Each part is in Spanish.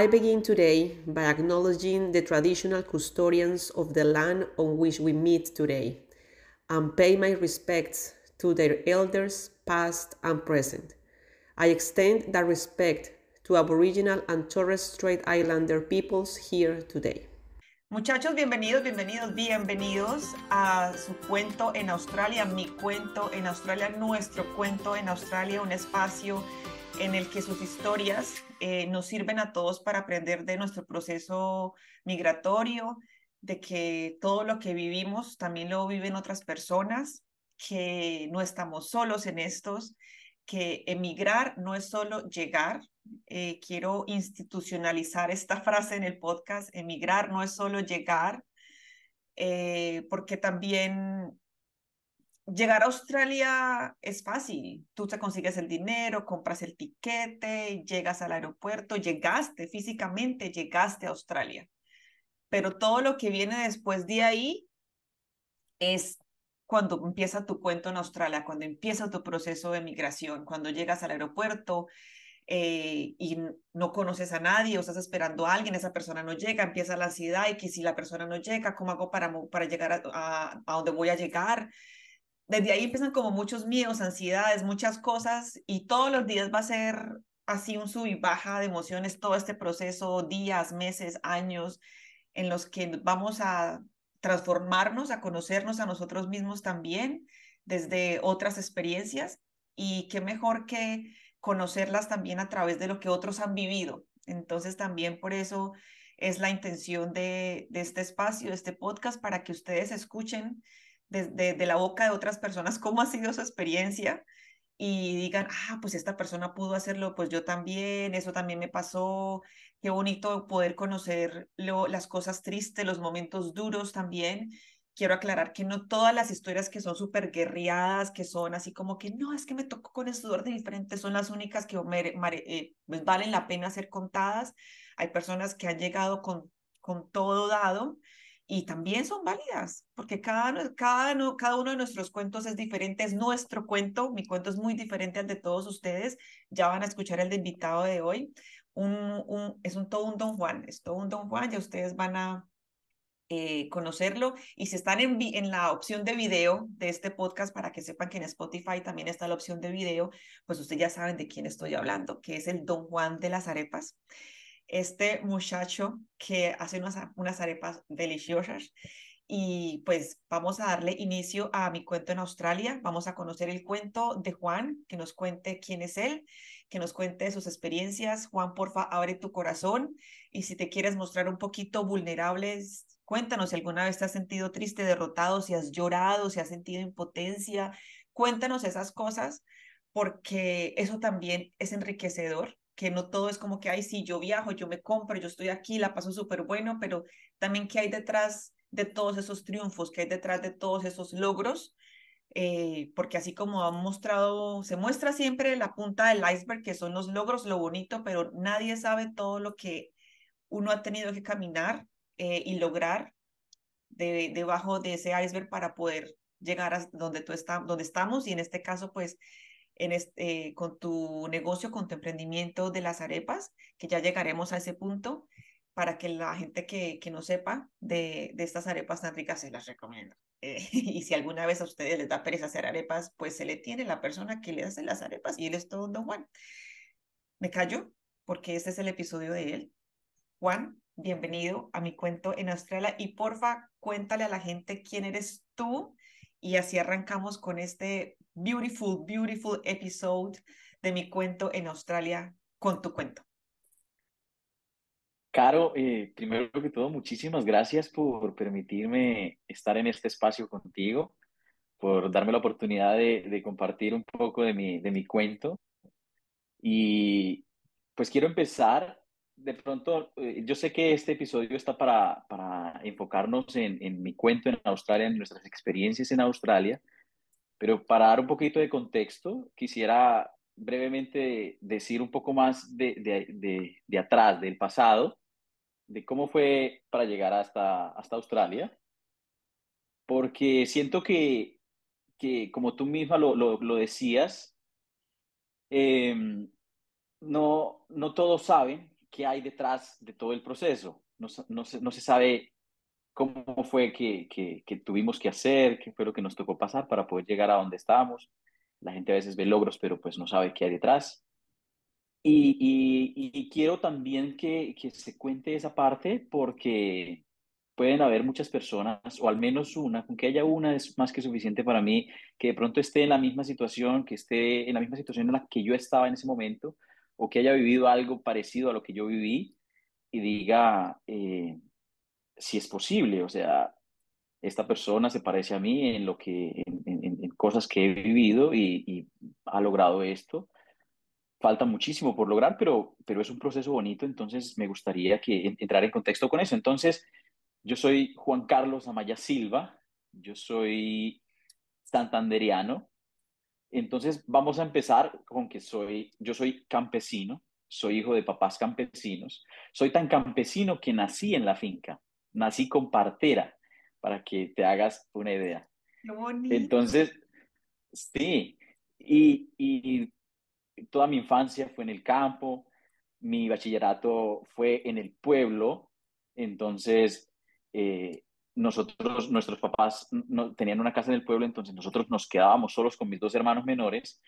I begin today by acknowledging the traditional custodians of the land on which we meet today and pay my respects to their elders, past and present. I extend that respect to Aboriginal and Torres Strait Islander peoples here today. Muchachos, bienvenidos, bienvenidos, bienvenidos a su cuento en Australia, mi cuento en Australia, nuestro cuento en Australia, un espacio en el que sus historias eh, nos sirven a todos para aprender de nuestro proceso migratorio, de que todo lo que vivimos también lo viven otras personas, que no estamos solos en estos, que emigrar no es solo llegar. Eh, quiero institucionalizar esta frase en el podcast, emigrar no es solo llegar, eh, porque también llegar a Australia es fácil. Tú te consigues el dinero, compras el tiquete, llegas al aeropuerto, llegaste físicamente, llegaste a Australia. Pero todo lo que viene después de ahí es cuando empieza tu cuento en Australia, cuando empieza tu proceso de migración, cuando llegas al aeropuerto eh, y no conoces a nadie o estás esperando a alguien, esa persona no llega, empieza la ansiedad y que si la persona no llega, ¿cómo hago para, para llegar a, a, a donde voy a llegar? Desde ahí empiezan como muchos miedos, ansiedades, muchas cosas y todos los días va a ser así un sub y baja de emociones, todo este proceso, días, meses, años, en los que vamos a transformarnos, a conocernos a nosotros mismos también desde otras experiencias y qué mejor que conocerlas también a través de lo que otros han vivido. Entonces también por eso es la intención de, de este espacio, de este podcast, para que ustedes escuchen de la boca de otras personas cómo ha sido su experiencia y digan, ah, pues esta persona pudo hacerlo, pues yo también, eso también me pasó, qué bonito poder conocer lo, las cosas tristes, los momentos duros también. Quiero aclarar que no todas las historias que son súper guerriadas, que son así como que no, es que me tocó con el sudor de diferente, son las únicas que eh, pues valen la pena ser contadas. Hay personas que han llegado con, con todo dado y también son válidas, porque cada, cada, cada uno de nuestros cuentos es diferente, es nuestro cuento, mi cuento es muy diferente al de todos ustedes, ya van a escuchar el de invitado de hoy, un, un, es un todo un Don Juan, es todo un Don Juan, ya ustedes van a eh, conocerlo, y si están en, en la opción de video de este podcast, para que sepan que en Spotify también está la opción de video, pues ustedes ya saben de quién estoy hablando, que es el Don Juan de las arepas este muchacho que hace unas, unas arepas deliciosas. Y pues vamos a darle inicio a mi cuento en Australia. Vamos a conocer el cuento de Juan, que nos cuente quién es él, que nos cuente sus experiencias. Juan, porfa, abre tu corazón. Y si te quieres mostrar un poquito vulnerables, cuéntanos si alguna vez te has sentido triste, derrotado, si has llorado, si has sentido impotencia. Cuéntanos esas cosas, porque eso también es enriquecedor que no todo es como que, ay, sí, yo viajo, yo me compro, yo estoy aquí, la paso súper bueno, pero también qué hay detrás de todos esos triunfos, qué hay detrás de todos esos logros, eh, porque así como han mostrado, se muestra siempre la punta del iceberg, que son los logros, lo bonito, pero nadie sabe todo lo que uno ha tenido que caminar eh, y lograr de, debajo de ese iceberg para poder llegar a donde, tú está, donde estamos y en este caso, pues en este, con tu negocio, con tu emprendimiento de las arepas, que ya llegaremos a ese punto para que la gente que, que no sepa de, de estas arepas tan ricas se las recomiendo. Eh, y si alguna vez a ustedes les da pereza hacer arepas, pues se le tiene la persona que le hace las arepas y él es todo don Juan. Me callo porque este es el episodio de él. Juan, bienvenido a mi cuento en Australia y porfa, cuéntale a la gente quién eres tú y así arrancamos con este beautiful, beautiful episode de mi cuento en Australia con tu cuento. Caro, eh, primero que todo, muchísimas gracias por permitirme estar en este espacio contigo. por darme la oportunidad de, de compartir un poco de mi, de mi cuento. Y pues quiero empezar, de pronto, eh, yo sé que este episodio está para, para enfocarnos en, en mi cuento en Australia, en nuestras experiencias en Australia, pero para dar un poquito de contexto, quisiera brevemente decir un poco más de, de, de, de atrás, del pasado, de cómo fue para llegar hasta, hasta Australia, porque siento que, que como tú misma lo, lo, lo decías, eh, no, no todos saben qué hay detrás de todo el proceso. No, no, se, no se sabe cómo fue que, que, que, tuvimos que hacer, qué fue lo que nos tocó pasar para poder llegar a donde estábamos. La gente a veces ve logros, pero pues no sabe qué hay detrás. Y, y, y quiero también que, que, se cuente esa parte porque pueden haber muchas personas, o al menos una, con que haya una es más que suficiente para mí, que de pronto esté en la misma situación, que esté en la misma situación en la que yo estaba en ese momento, o que haya vivido algo parecido a lo que yo viví y diga eh, si es posible, o sea, esta persona se parece a mí en lo que, en, cosas que he vivido y, y, ha logrado esto. Falta muchísimo por lograr, pero, pero es un proceso bonito, entonces me gustaría que entrar en contexto con eso. Entonces, yo soy Juan Carlos Amaya Silva, yo soy santanderiano. Entonces vamos a empezar con que soy, yo soy campesino, soy hijo de papás campesinos. Soy tan campesino que nací en la finca, nací con partera, para que te hagas una idea. Qué bonito. Entonces, sí, y, y toda mi infancia fue en el campo, mi bachillerato fue en el pueblo, entonces eh, nosotros, nuestros papás no, tenían una casa en el pueblo, entonces nosotros nos quedábamos solos con mis dos hermanos menores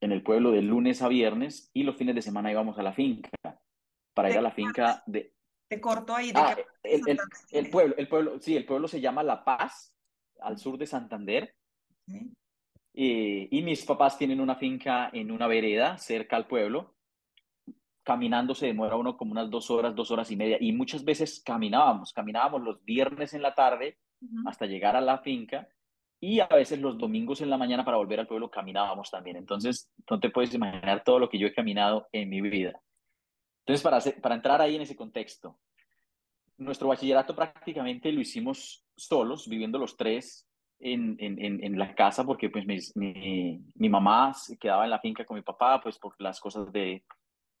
en el pueblo de lunes a viernes y los fines de semana íbamos a la finca para ir a la finca de... Te corto ahí. ¿de ah, el, el, el, pueblo, el pueblo, sí, el pueblo se llama La Paz, al sur de Santander. ¿Sí? Y, y mis papás tienen una finca en una vereda cerca al pueblo caminando se demora uno como unas dos horas, dos horas y media, y muchas veces caminábamos, caminábamos los viernes en la tarde uh -huh. hasta llegar a la finca, y a veces los domingos en la mañana para volver al pueblo caminábamos también. Entonces, no te puedes imaginar todo lo que yo he caminado en mi vida. Entonces, para, hacer, para entrar ahí en ese contexto, nuestro bachillerato prácticamente lo hicimos solos, viviendo los tres en, en, en la casa, porque pues mi, mi, mi mamá se quedaba en la finca con mi papá, pues por las cosas de,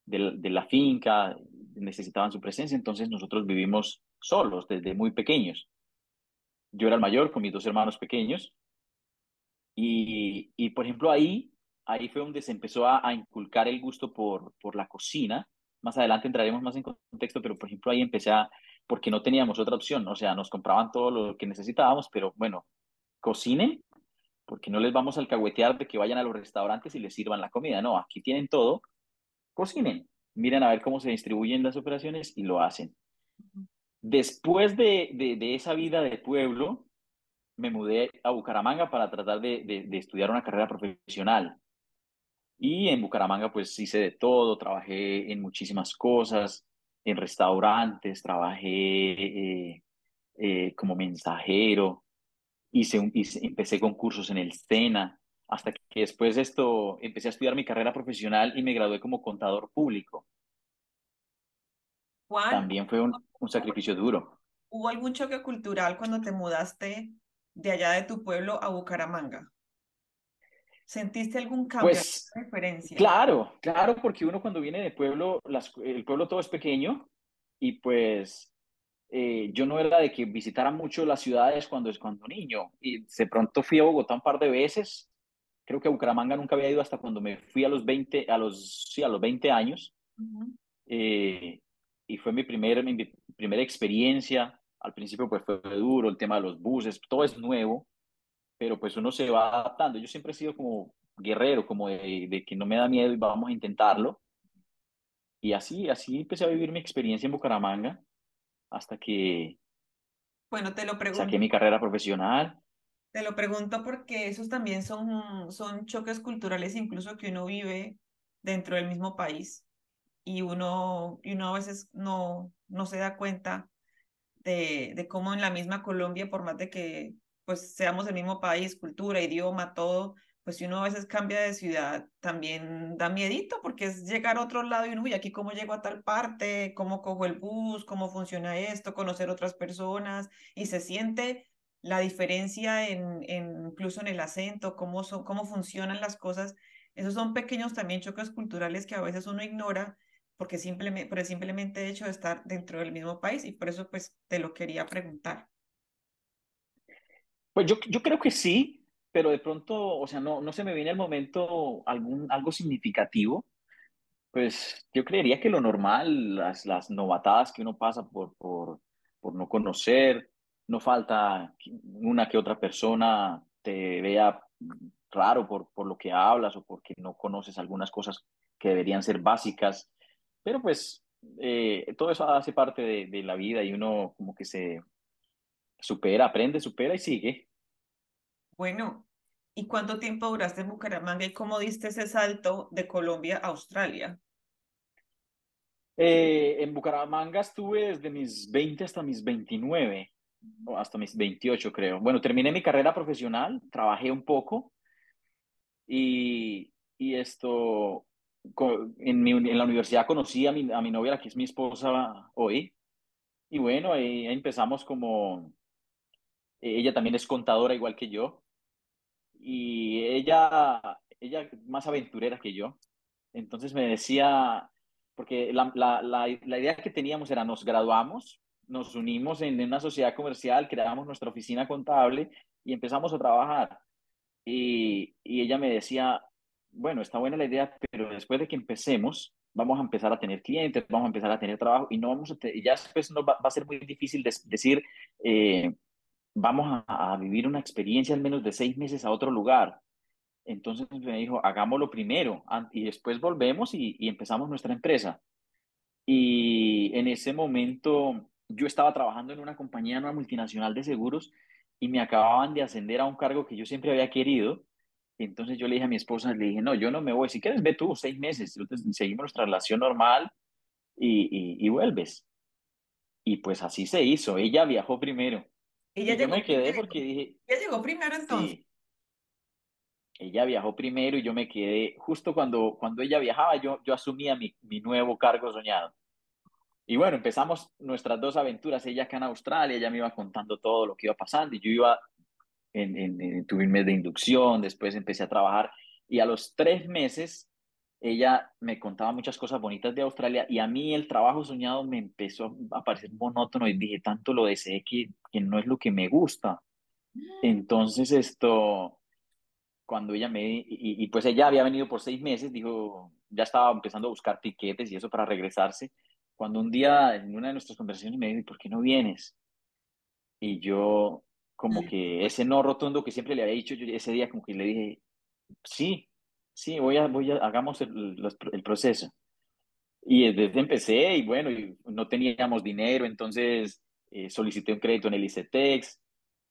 de, la finca, necesitaban su presencia, entonces nosotros vivimos solos desde muy pequeños. Yo era el mayor con mis dos hermanos pequeños y, y por ejemplo ahí, ahí fue donde se empezó a, a, inculcar el gusto por, por la cocina. Más adelante entraremos más en contexto, pero por ejemplo ahí empecé a, porque no teníamos otra opción, o sea, nos compraban todo lo que necesitábamos, pero bueno, cocinen, porque no les vamos a alcahuetear de que vayan a los restaurantes y les sirvan la comida, no, aquí tienen todo, cocinen, miren a ver cómo se distribuyen las operaciones y lo hacen. Después de, de, de esa vida de pueblo, me mudé a Bucaramanga para tratar de, de, estudiar una carrera profesional. Y en Bucaramanga pues hice de todo, trabajé en muchísimas cosas, en restaurantes, trabajé eh, eh, como mensajero, hice, hice, empecé con cursos en el SENA, hasta que después de esto empecé a estudiar mi carrera profesional y me gradué como contador público. Juan, También fue un, un sacrificio duro. ¿Hubo algún choque cultural cuando te mudaste de allá de tu pueblo a Bucaramanga? ¿Sentiste algún cambio, pues, diferencia? Claro, claro, porque uno cuando viene de pueblo, las, el pueblo todo es pequeño y pues eh, yo no era de que visitara mucho las ciudades cuando es cuando niño y de pronto fui a Bogotá un par de veces creo que a Bucaramanga nunca había ido hasta cuando me fui a los 20, a los, sí, a los 20 años. Uh -huh. eh, y fue mi, primer, mi primera experiencia. Al principio pues fue duro, el tema de los buses, todo es nuevo, pero pues uno se va adaptando. Yo siempre he sido como guerrero, como de, de que no me da miedo y vamos a intentarlo. Y así, así empecé a vivir mi experiencia en Bucaramanga hasta que bueno, te lo pregunto. saqué mi carrera profesional. Te lo pregunto porque esos también son, son choques culturales incluso que uno vive dentro del mismo país y uno, y uno a veces no, no se da cuenta de, de cómo en la misma Colombia, por más de que pues seamos el mismo país, cultura, idioma, todo, pues si uno a veces cambia de ciudad, también da miedito porque es llegar a otro lado y uno, uy, aquí cómo llego a tal parte, cómo cojo el bus, cómo funciona esto, conocer otras personas y se siente la diferencia en, en incluso en el acento, cómo, son, cómo funcionan las cosas. Esos son pequeños también choques culturales que a veces uno ignora porque simplemente, por el simplemente hecho de estar dentro del mismo país y por eso pues te lo quería preguntar. Pues yo, yo creo que sí, pero de pronto, o sea, no, no se me viene al momento algún, algo significativo. Pues yo creería que lo normal, las, las novatadas que uno pasa por, por, por no conocer, no falta una que otra persona te vea raro por, por lo que hablas o porque no conoces algunas cosas que deberían ser básicas, pero pues eh, todo eso hace parte de, de la vida y uno como que se supera, aprende, supera y sigue. Bueno, ¿y cuánto tiempo duraste en Bucaramanga y cómo diste ese salto de Colombia a Australia? Eh, en Bucaramanga estuve desde mis 20 hasta mis 29, hasta mis 28 creo. Bueno, terminé mi carrera profesional, trabajé un poco y, y esto, en, mi, en la universidad conocí a mi, a mi novia, la que es mi esposa hoy, y bueno, ahí empezamos como, ella también es contadora igual que yo, y ella, ella más aventurera que yo. Entonces me decía, porque la, la, la, la, idea que teníamos era nos graduamos, nos unimos en una sociedad comercial, creamos nuestra oficina contable y empezamos a trabajar. Y, y ella me decía, bueno, está buena la idea, pero después de que empecemos, vamos a empezar a tener clientes, vamos a empezar a tener trabajo y no vamos a ya después nos va, va, a ser muy difícil de, decir, eh, vamos a, a, vivir una experiencia al menos de seis meses a otro lugar. Entonces me dijo, hagámoslo primero y después volvemos y, y empezamos nuestra empresa. Y en ese momento yo estaba trabajando en una compañía, en una multinacional de seguros y me acababan de ascender a un cargo que yo siempre había querido. Entonces yo le dije a mi esposa, le dije, no, yo no me voy, si quieres ve tú seis meses, seguimos nuestra relación normal y, y, y vuelves. Y pues así se hizo, ella viajó primero. Ella y yo me quedé primero. porque dije, Ella llegó primero entonces. sí, ella viajó primero y yo me quedé, justo cuando, cuando ella viajaba, yo, yo asumía mi, mi nuevo cargo soñado. Y bueno, empezamos nuestras dos aventuras. Ella acá en Australia, ella me iba contando todo lo que iba pasando y yo iba, en, en, en, tuve un mes de inducción, después empecé a trabajar y a los tres meses ella me contaba muchas cosas bonitas de Australia y a mí el trabajo soñado me empezó a parecer monótono y dije, tanto lo deseé que, que no es lo que me gusta. Entonces esto, cuando ella me, y, y, pues ella había venido por seis meses, dijo, ya estaba empezando a buscar tiquetes y eso para regresarse, cuando un día en una de nuestras conversaciones me dijo, ¿por qué no vienes? Y yo, como que ese no rotundo que siempre le había dicho, yo ese día como que le dije, sí, sí, voy a, voy a, hagamos el, el proceso. Y desde empecé y bueno, y no teníamos dinero, entonces eh, solicité un crédito en el ICETEX,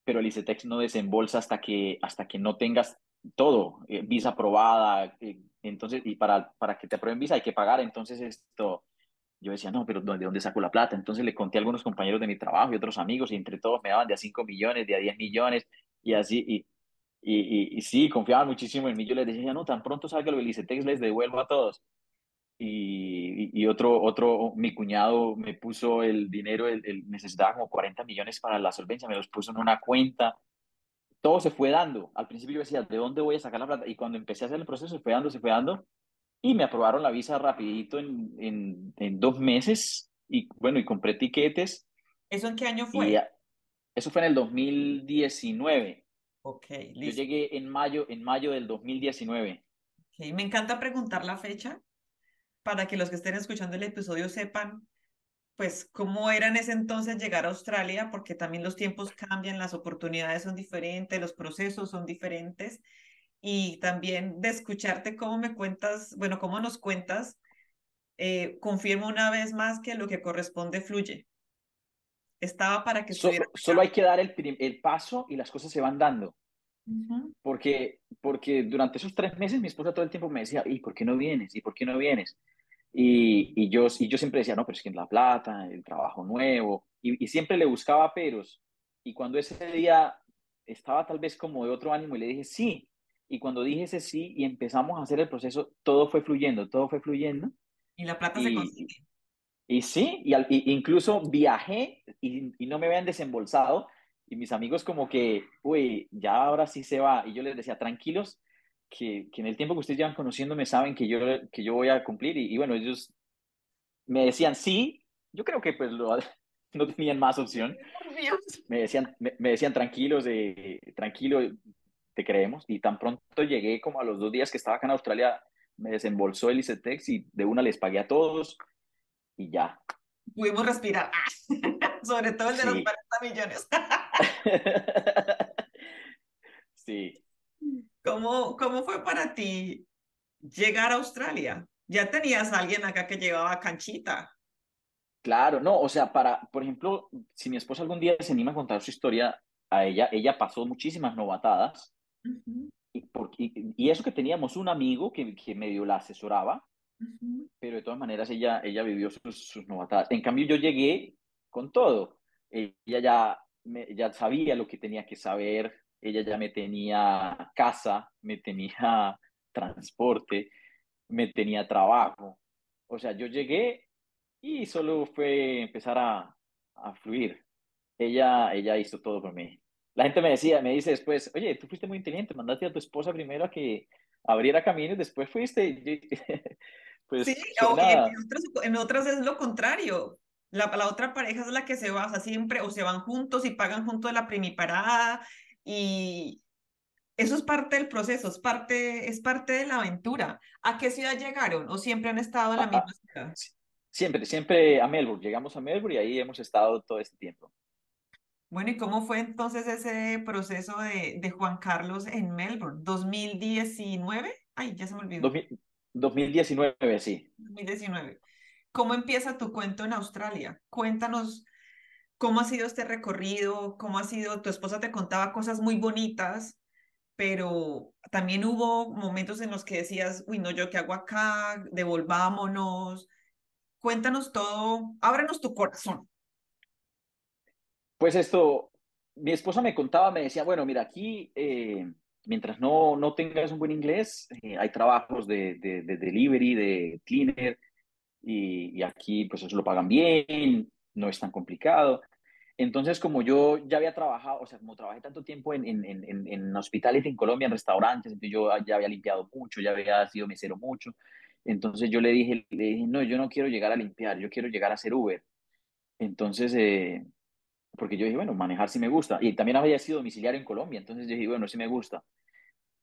pero el ICETEX no desembolsa hasta que, hasta que no tengas todo, eh, visa aprobada, eh, entonces, y para, para que te aprueben visa hay que pagar, entonces esto, yo decía, no, pero ¿de dónde saco la plata? Entonces le conté a algunos compañeros de mi trabajo y otros amigos, y entre todos me daban de a 5 millones, de a 10 millones, y así, y, y, y, y sí, confiaban muchísimo en mí, yo les decía, no, tan pronto salga lo del ICETEX les devuelvo a todos. Y, y, otro, otro, mi cuñado me puso el dinero, él, él necesitaba como 40 millones para la solvencia, me los puso en una cuenta, todo se fue dando. Al principio yo decía, ¿de dónde voy a sacar la plata? Y cuando empecé a hacer el proceso, se fue dando, se fue dando, y me aprobaron la visa rapidito en, en, en dos meses, y bueno, y compré tiquetes. ¿Eso en qué año fue? Y eso fue en el 2019. Ok, listo. Yo llegué en mayo, en mayo del 2019. Okay. Me encanta preguntar la fecha para que los que estén escuchando el episodio sepan pues cómo era en ese entonces llegar a Australia, porque también los tiempos cambian, las oportunidades son diferentes, los procesos son diferentes, y también de escucharte cómo me cuentas, bueno, cómo nos cuentas, eh, confirmo una vez más que lo que corresponde fluye. Estaba para que solo, solo hay que dar el, el, paso y las cosas se van dando. Uh -huh. porque, porque durante esos tres meses mi esposa todo el tiempo me decía, ¿y por qué no vienes? ¿Y por qué no vienes? Y, y, yo, y yo siempre decía, no, pero es que en La Plata, el trabajo nuevo, y, y, siempre le buscaba peros. Y cuando ese día estaba tal vez como de otro ánimo y le dije sí. Y cuando dije ese sí y empezamos a hacer el proceso, todo fue fluyendo, todo fue fluyendo. Y la plata se consigue. Y sí, y, al, incluso viajé y, y, no me habían desembolsado. Y mis amigos como que, uy, ya ahora sí se va. Y yo les decía, tranquilos, que, que en el tiempo que ustedes llevan conociéndome saben que yo, que yo voy a cumplir. Y, y bueno, ellos me decían sí. Yo creo que pues lo, no tenían más opción. Me decían, me, decían tranquilos, de, tranquilo, te creemos. Y tan pronto llegué como a los dos días que estaba acá en Australia, me desembolsó el ICETEX y de una les pagué a todos y ya. Pudimos respirar, sobre todo el de los 40 millones. sí. ¿Cómo, ¿Cómo fue para ti llegar a Australia? Ya tenías a alguien acá que llevaba canchita. Claro, no, o sea, para, por ejemplo, si mi esposa algún día se anima a contar su historia a ella, ella pasó muchísimas novatadas. Y, y, eso que teníamos un amigo que, que medio la asesoraba, pero de todas maneras ella, ella vivió sus, sus, novatadas. En cambio, yo llegué con todo. Ella ya, me, ya sabía lo que tenía que saber, ella ya me tenía casa, me tenía transporte, me tenía trabajo. O sea, yo llegué y solo fue empezar a, a fluir. Ella, ella hizo todo por mí. La gente me decía, me dice después, oye, tú fuiste muy inteligente, mandaste a tu esposa primero a que abriera camino y después fuiste. pues, sí, o en, otras, en, otras, es lo contrario. La, la, otra pareja es la que se va, siempre, o se van juntos y pagan juntos la primiparada y eso es parte del proceso, es parte, es parte de la aventura. ¿A qué ciudad llegaron o siempre han estado en la misma ciudad? Siempre, siempre a Melbourne. Llegamos a Melbourne y ahí hemos estado todo este tiempo. Bueno, ¿y cómo fue entonces ese proceso de, de Juan Carlos en Melbourne? ¿2019? Ay, ya se me olvidó. 2019, sí. 2019. ¿Cómo empieza tu cuento en Australia? Cuéntanos cómo ha sido este recorrido, cómo ha sido, tu esposa te contaba cosas muy bonitas, pero también hubo momentos en los que decías, uy, no, yo qué hago acá, devolvámonos, Cuéntanos todo, ábrenos tu corazón. Pues esto, mi esposa me contaba, me decía, bueno, mira, aquí, eh, mientras no, no tengas un buen inglés, eh, hay trabajos de, de, de, delivery, de cleaner, y, aquí pues eso lo pagan bien, no es tan complicado. Entonces, como yo ya había trabajado, o sea, como trabajé tanto tiempo en, en, en, en hospitality en Colombia, en restaurantes, entonces yo ya había limpiado mucho, ya había sido mesero mucho, entonces yo le dije, le dije, no, yo no quiero llegar a limpiar, yo quiero llegar a ser Uber. Entonces, eh, porque yo dije, bueno, manejar sí me gusta. Y también había sido domiciliario en Colombia, entonces yo dije, bueno, sí me gusta.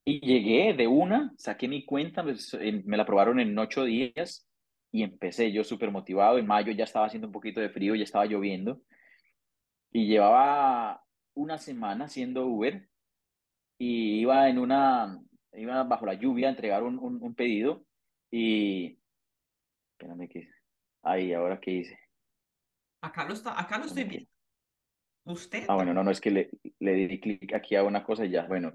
Y llegué de una, saqué mi cuenta, pues, me la aprobaron en ocho días y empecé yo súper motivado. En mayo ya estaba haciendo un poquito de frío, ya estaba lloviendo. Y llevaba una semana haciendo Uber y iba en una, iba bajo la lluvia a entregar un, un pedido y. Espérame que. Ahí, ahora qué hice. Acá lo, está, acá lo estoy viendo. Ah, bueno, no, no, es que le, le di clic aquí a una cosa y ya. Bueno,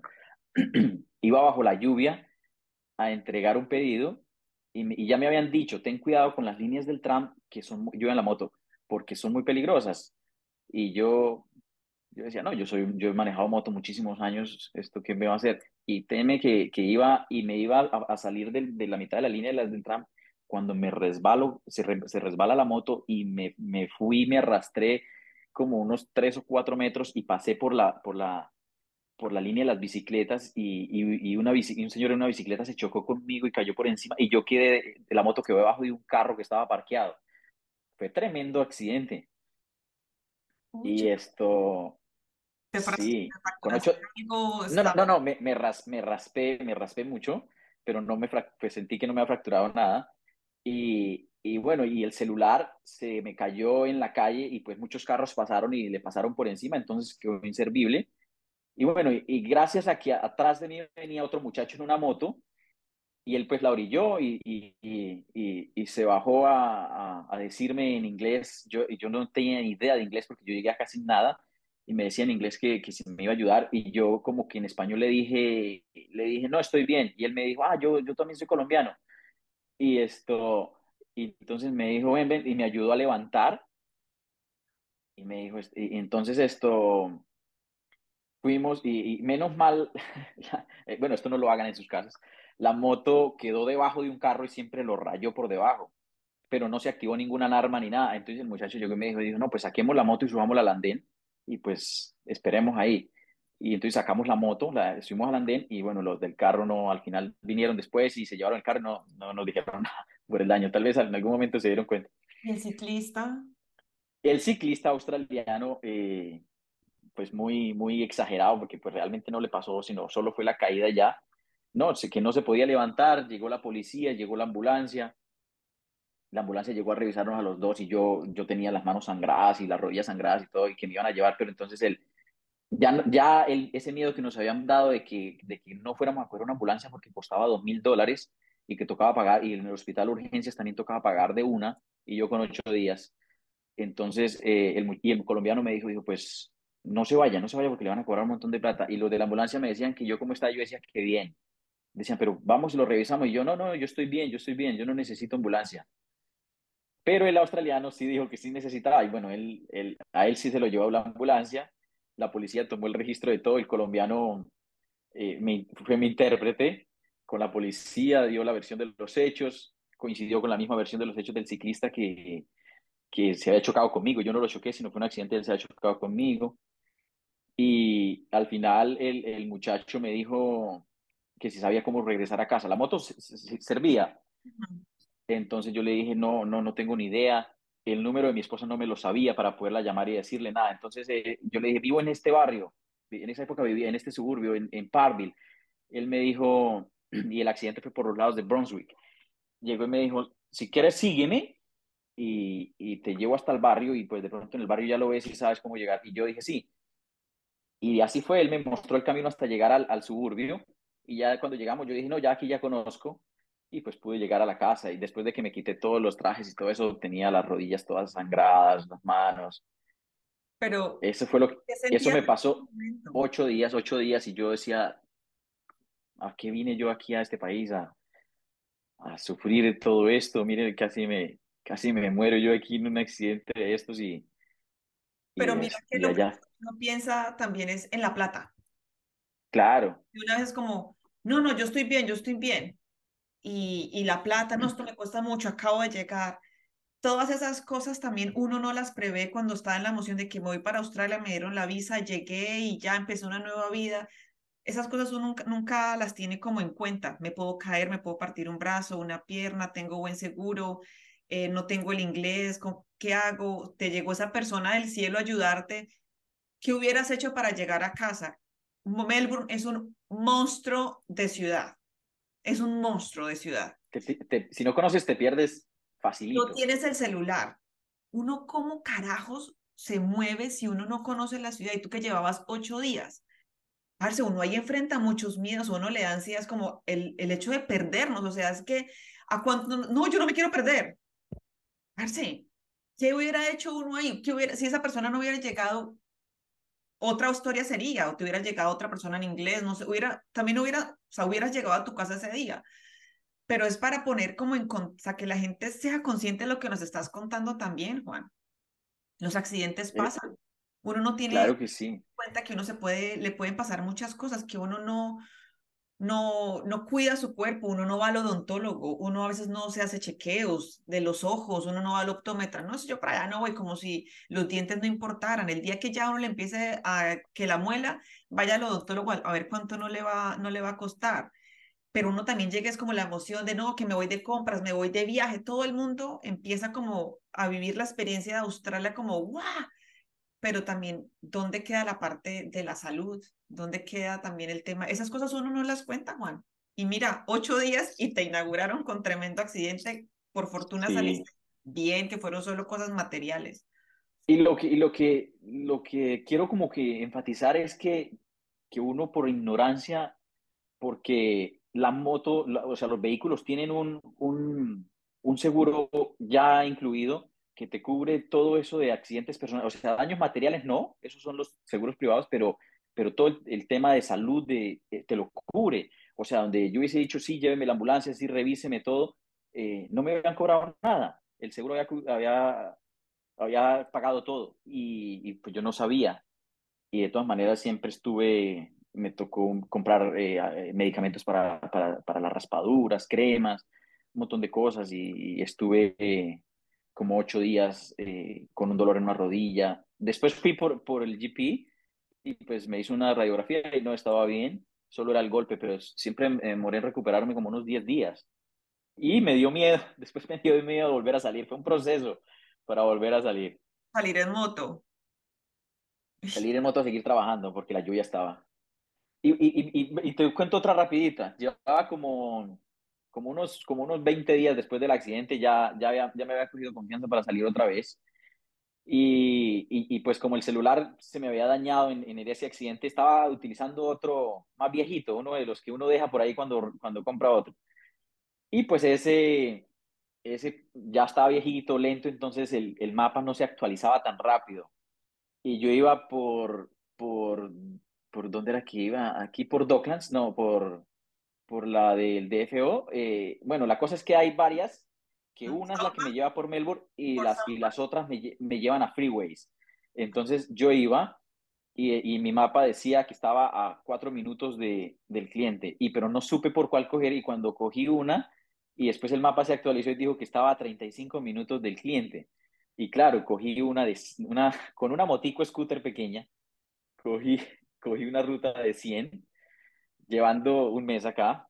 iba bajo la lluvia a entregar un pedido y, y, ya me habían dicho, ten cuidado con las líneas del tram que son, yo en la moto, porque son muy peligrosas. Y yo, yo decía, no, yo, soy, yo he manejado moto muchísimos años, ¿esto qué me va a hacer? Y teme que, que iba y me iba a, salir de, de, la mitad de la línea de las del tram cuando me resbalo, se, se resbala la moto y me, me fui, me arrastré como unos tres o cuatro metros y pasé por la, por la, por la línea de las bicicletas y, y, y una bici, y un señor en una bicicleta se chocó conmigo y cayó por encima y yo quedé de la moto que debajo de un carro que estaba parqueado. Fue tremendo accidente. Y esto, sí, con ocho... No, no, no, no, me, me, ras, me, raspé, me raspé mucho, pero no me pues sentí que no me ha fracturado nada. Y, y, bueno, y el celular se me cayó en la calle y pues muchos carros pasaron y le pasaron por encima, entonces quedó inservible. Y bueno, y, y gracias a que atrás de mí venía otro muchacho en una moto y él pues la orilló y, y, y, se bajó a, a, a, decirme en inglés, yo, yo no tenía ni idea de inglés porque yo llegué a casi nada, y me decía en inglés que, que si me iba a ayudar y yo como que en español le dije, le dije, no, estoy bien. Y él me dijo, ah, yo, yo también soy colombiano. Y esto, y entonces me dijo, ven, ven, y me ayudó a levantar. Y me dijo, y entonces esto, fuimos y, menos mal, eh, bueno, esto no lo hagan en sus casas, la moto quedó debajo de un carro y siempre lo rayó por debajo, pero no se activó ninguna alarma ni nada. Entonces el muchacho llegó y me dijo, dijo, no, pues saquemos la moto y subamos al andén y pues esperemos ahí. Y entonces sacamos la moto, la subimos al andén y bueno, los del carro no, al final vinieron después y se llevaron el carro, no, no nos dijeron nada por el daño, tal vez en algún momento se dieron cuenta. ¿Y el ciclista? El ciclista australiano, eh, pues muy, muy exagerado, porque pues realmente no le pasó, sino solo fue la caída ya. No, sé que no se podía levantar, llegó la policía, llegó la ambulancia. La ambulancia llegó a revisarnos a los dos y yo, yo tenía las manos sangradas y las rodillas sangradas y todo, y que me iban a llevar, pero entonces el, ya, ya el, ese miedo que nos habían dado de que, de que no fuéramos a coger una ambulancia porque costaba dos mil dólares y que tocaba pagar, y en el hospital urgencias también tocaba pagar de una, y yo con ocho días. Entonces, eh, el, y el colombiano me dijo, dijo, pues no se vaya, no se vaya porque le van a cobrar un montón de plata. Y los de la ambulancia me decían que yo como estaba, yo decía que bien. Decían, pero vamos lo revisamos. Y yo, no, no, yo estoy bien, yo estoy bien, yo no necesito ambulancia. Pero el australiano sí dijo que sí necesitaba. Y bueno, él, él, a él sí se lo llevó a la ambulancia. La policía tomó el registro de todo. El colombiano eh, me, fue mi intérprete con la policía, dio la versión de los hechos. Coincidió con la misma versión de los hechos del ciclista que, que se había chocado conmigo. Yo no lo choqué, sino fue un accidente, él se había chocado conmigo. Y al final el, el muchacho me dijo que si sabía cómo regresar a casa. La moto servía. Entonces yo le dije, no, no, no tengo ni idea. El número de mi esposa no me lo sabía para poderla llamar y decirle nada. Entonces eh, yo le dije, vivo en este barrio. En esa época vivía en este suburbio, en, en Parville. Él me dijo, y el accidente fue por los lados de Brunswick. Llegó y me dijo, si quieres sígueme y, y te llevo hasta el barrio y pues de pronto en el barrio ya lo ves y sabes cómo llegar. Y yo dije, sí. Y así fue, él me mostró el camino hasta llegar al, al suburbio y ya cuando llegamos yo dije, no, ya aquí ya conozco y pues pude llegar a la casa y después de que me quité todos los trajes y todo eso, tenía las rodillas todas sangradas, las manos. Pero eso fue lo que, eso me pasó ocho días, ocho días y yo decía, ¿a qué vine yo aquí a este país a, a sufrir todo esto? Miren, casi me, casi me muero yo aquí en un accidente de estos y... Pero mira que lo que uno piensa también es en la plata. Claro. Y una vez es como, no, no, yo estoy bien, yo estoy bien. Y, y la plata, no, esto me cuesta mucho, acabo de llegar. Todas esas cosas también uno no las prevé cuando está en la emoción de que me voy para Australia, me dieron la visa, llegué y ya empezó una nueva vida. Esas cosas uno nunca, nunca las tiene como en cuenta. Me puedo caer, me puedo partir un brazo, una pierna, tengo buen seguro, eh, no tengo el inglés, ¿qué hago? Te llegó esa persona del cielo a ayudarte. ¿Qué hubieras hecho para llegar a casa? Melbourne es un monstruo de ciudad. Es un monstruo de ciudad. si no conoces, te pierdes facilito. No tienes el celular. Uno, ¿cómo carajos se mueve si uno no conoce la ciudad? Y tú que llevabas ocho días. Parce, uno ahí enfrenta muchos miedos, uno le da ansiedad, como el, el hecho de perdernos. O sea, es que, ¿a cuánto? No, yo no me quiero perder. Parce, ¿qué hubiera hecho uno ahí? ¿Qué hubiera, si esa persona no hubiera llegado otra historia sería, o te hubiera llegado otra persona en inglés, no sé, hubiera, también hubiera, o sea, hubieras llegado a tu casa ese día. Pero es para poner como en, o sea, que la gente sea consciente de lo que nos estás contando también, Juan. Los accidentes eh, pasan. Uno no tiene claro que sí. cuenta que uno se puede, le pueden pasar muchas cosas que uno no, no, no cuida su cuerpo, uno no va al odontólogo, uno a veces no se hace chequeos de los ojos, uno no va al optómetra, no sé, yo para allá no voy como si los dientes no importaran, el día que ya uno le empiece a que la muela, vaya al odontólogo a ver cuánto no le va, no le va a costar, pero uno también llega es como la emoción de no, que me voy de compras, me voy de viaje, todo el mundo empieza como a vivir la experiencia de Australia como, ¡guau! Pero también dónde queda la parte de la salud, dónde queda también el tema. Esas cosas uno no las cuenta, Juan. Y mira, ocho días y te inauguraron con tremendo accidente. Por fortuna saliste bien, que fueron solo cosas materiales. Y lo que, y lo que, lo que quiero como que enfatizar es que, que uno por ignorancia, porque la moto, o sea, los vehículos tienen un, un, un seguro ya incluido, que te cubre todo eso de accidentes personales, o sea, daños materiales no, esos son los seguros privados, pero, pero todo el, tema de salud eh, te lo cubre. O sea, donde yo hubiese dicho, sí, lléveme la ambulancia, sí, revíseme todo, eh, no me habían cobrado nada. El seguro había, había, pagado todo y, pues yo no sabía. y de todas maneras siempre estuve, me tocó comprar eh, medicamentos para, para, para, las raspaduras, cremas, un montón de cosas y, estuve eh, como ocho días eh, con un dolor en una rodilla. Después fui por, por el GP y pues me hizo una radiografía y no estaba bien, solo era el golpe, pero siempre me moré en recuperarme como unos 10 días. Y me dio miedo, después me dio miedo volver a salir, fue un proceso para volver a salir. Salir en moto. Salir en moto a seguir trabajando porque la lluvia estaba. Y, y, y, y te cuento otra rapidita, llevaba como, como, unos, como unos 20 días después del accidente, ya, ya, había, ya me había cogido confianza para salir otra vez. Y, y, pues como el celular se me había dañado en, en, ese accidente, estaba utilizando otro más viejito, uno de los que uno deja por ahí cuando, cuando compra otro. Y pues ese, ese ya estaba viejito, lento, entonces el, el mapa no se actualizaba tan rápido. Y yo iba por, por, ¿por dónde era que iba? Aquí por Docklands, no, por, por la del DFO. Eh, bueno, la cosa es que hay varias que una es la que me lleva por Melbourne y las, y las otras me, me llevan a freeways. Entonces yo iba y, y, mi mapa decía que estaba a cuatro minutos de, del cliente, y pero no supe por cuál coger y cuando cogí una y después el mapa se actualizó y dijo que estaba a 35 minutos del cliente. Y claro, cogí una, de, una con una motico scooter pequeña, cogí, cogí una ruta de 100, llevando un mes acá,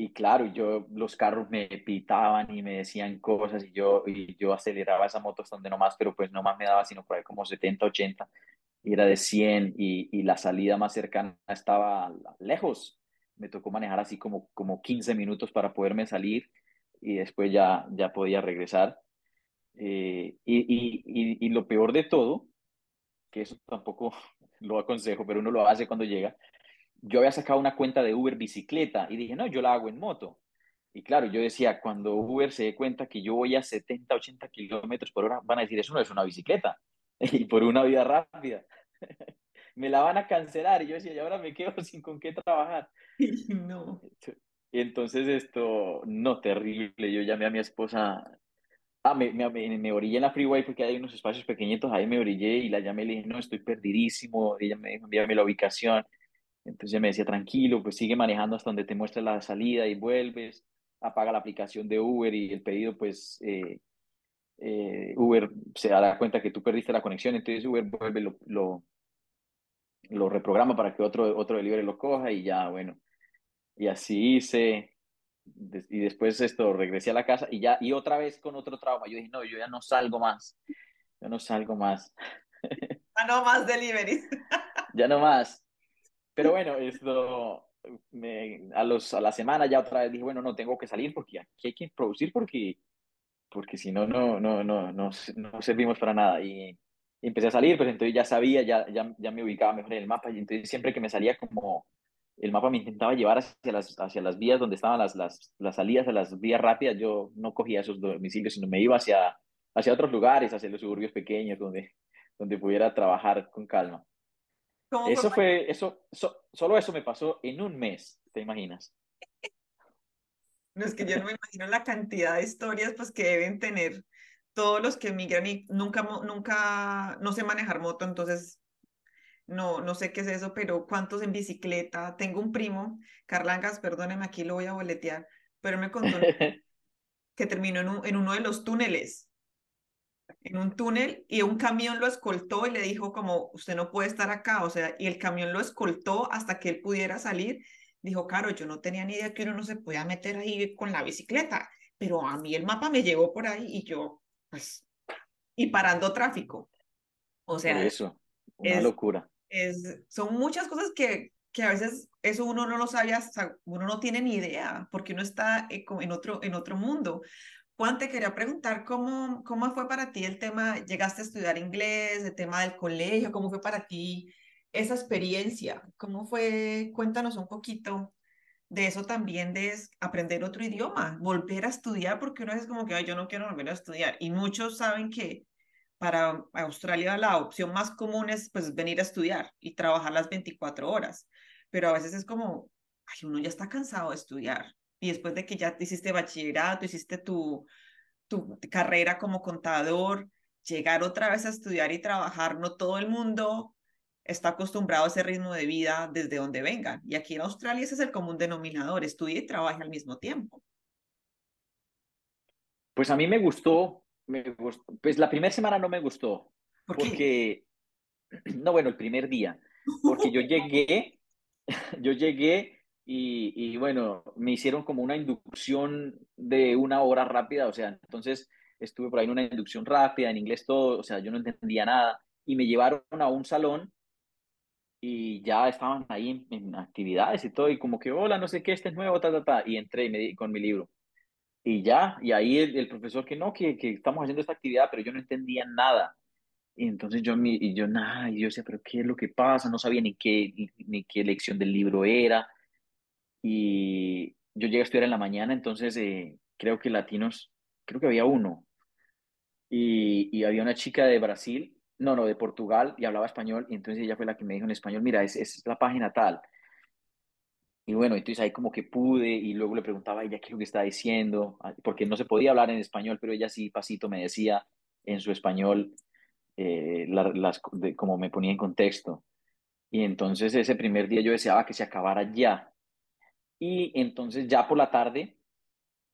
y claro, yo, los carros me pitaban y me decían cosas y yo, y yo aceleraba esa moto hasta donde nomás, pero pues nomás me daba sino por ahí como 70, 80 y era de 100 y, y la salida más cercana estaba lejos. Me tocó manejar así como, como 15 minutos para poderme salir y después ya, ya podía regresar. Eh, y, y, y, lo peor de todo, que eso tampoco lo aconsejo, pero uno lo hace cuando llega, yo había sacado una cuenta de Uber bicicleta y dije, no, yo la hago en moto. Y claro, yo decía, cuando Uber se dé cuenta que yo voy a 70, 80 kilómetros por hora, van a decir, eso no es una bicicleta. Y por una vida rápida. me la van a cancelar. Y yo decía, y ahora me quedo sin con qué trabajar. No. Y entonces esto, no, terrible. Yo llamé a mi esposa. Ah, me, me, me orillé en la freeway porque hay unos espacios pequeñitos. Ahí me orillé y la llamé y le dije, no, estoy perdidísimo. ella me dijo, envíame la ubicación. Entonces me decía, tranquilo, pues sigue manejando hasta donde te muestre la salida y vuelves, apaga la aplicación de Uber y el pedido, pues eh, eh, Uber se dará cuenta que tú perdiste la conexión, entonces Uber vuelve, lo, lo, lo, reprograma para que otro, otro delivery lo coja y ya, bueno, y así hice, y después esto, regresé a la casa y ya, y otra vez con otro trauma, yo dije, no, yo ya no salgo más, yo no salgo más. Ya no más delivery. ya no más. Pero bueno, esto, me, a, los, a la semana ya otra vez dije, bueno, no tengo que salir porque aquí hay que producir porque, porque si no, no, no, no, no, no servimos para nada. Y, empecé a salir, pues entonces ya sabía, ya, ya, ya me ubicaba mejor en el mapa y entonces siempre que me salía como el mapa me intentaba llevar hacia las, hacia las vías donde estaban las, las, las salidas a las vías rápidas, yo no cogía esos domicilios, sino me iba hacia, hacia otros lugares, hacia los suburbios pequeños donde, donde pudiera trabajar con calma eso fue, eso, solo eso me pasó en un mes, ¿te imaginas? No, es que yo no me imagino la cantidad de historias pues, que deben tener todos los que emigran y nunca, nunca, no sé manejar moto, entonces no, no sé qué es eso, pero cuántos en bicicleta. Tengo un primo, Carlangas, perdóneme, aquí lo voy a boletear, pero me contó que terminó en, en uno de los túneles en un túnel y un camión lo escoltó y le dijo como, usted no puede estar acá, o sea, y el camión lo escoltó hasta que él pudiera salir. Dijo, claro, yo no tenía ni idea que uno no se podía meter ahí con la bicicleta, pero a mí el mapa me llevó por ahí y yo, pues, y parando tráfico. O sea, eso, una locura. Es, son muchas cosas que, que a veces eso uno no lo sabe, uno no tiene ni idea, porque uno está eh, en otro, en otro mundo. Juan, te quería preguntar cómo, cómo fue para ti el tema, llegaste a estudiar inglés, el tema del colegio, cómo fue para ti esa experiencia, cómo fue, cuéntanos un poquito de eso también, de aprender otro idioma, volver a estudiar, porque una vez como que yo no quiero volver a estudiar, y muchos saben que para Australia la opción más común es pues venir a estudiar y trabajar las 24 horas, pero a veces es como, ay, uno ya está cansado de estudiar, y después de que ya hiciste bachillerato, hiciste tu, tu carrera como contador, llegar otra vez a estudiar y trabajar, no todo el mundo está acostumbrado a ese ritmo de vida desde donde vengan. Y aquí en Australia ese es el común denominador, estudia y trabaja al mismo tiempo. Pues a mí me gustó, me gustó pues la primera semana no me gustó. ¿Por porque, no, bueno, el primer día, porque yo llegué, yo llegué y, y, bueno, me hicieron como una inducción de una hora rápida, o sea, entonces estuve por ahí en una inducción rápida, en inglés todo, o sea, yo no entendía nada, y me llevaron a un salón y ya estaban ahí en, actividades y todo, y como que, hola, no sé qué, este es nuevo, ta, ta, ta, y entré y me di, con mi libro. Y ya, y ahí el, profesor que no, que, que, estamos haciendo esta actividad, pero yo no entendía nada. Y entonces yo, y yo nada, y yo decía, pero ¿qué es lo que pasa? No sabía ni qué, ni qué lección del libro era. Y yo llegué a estudiar en la mañana, entonces eh, creo que latinos, creo que había uno. Y, y había una chica de Brasil no, no, de Portugal y hablaba español y entonces ella fue la que me dijo en español, mira, es, es la página tal. Y bueno, entonces ahí como que pude y luego le preguntaba a ella qué es lo que está diciendo, ah, porque no se podía hablar en español, pero ella sí, pasito, me decía en su español eh, las, como me ponía en contexto. Y entonces ese primer día yo deseaba que se acabara ya. Y entonces ya por la tarde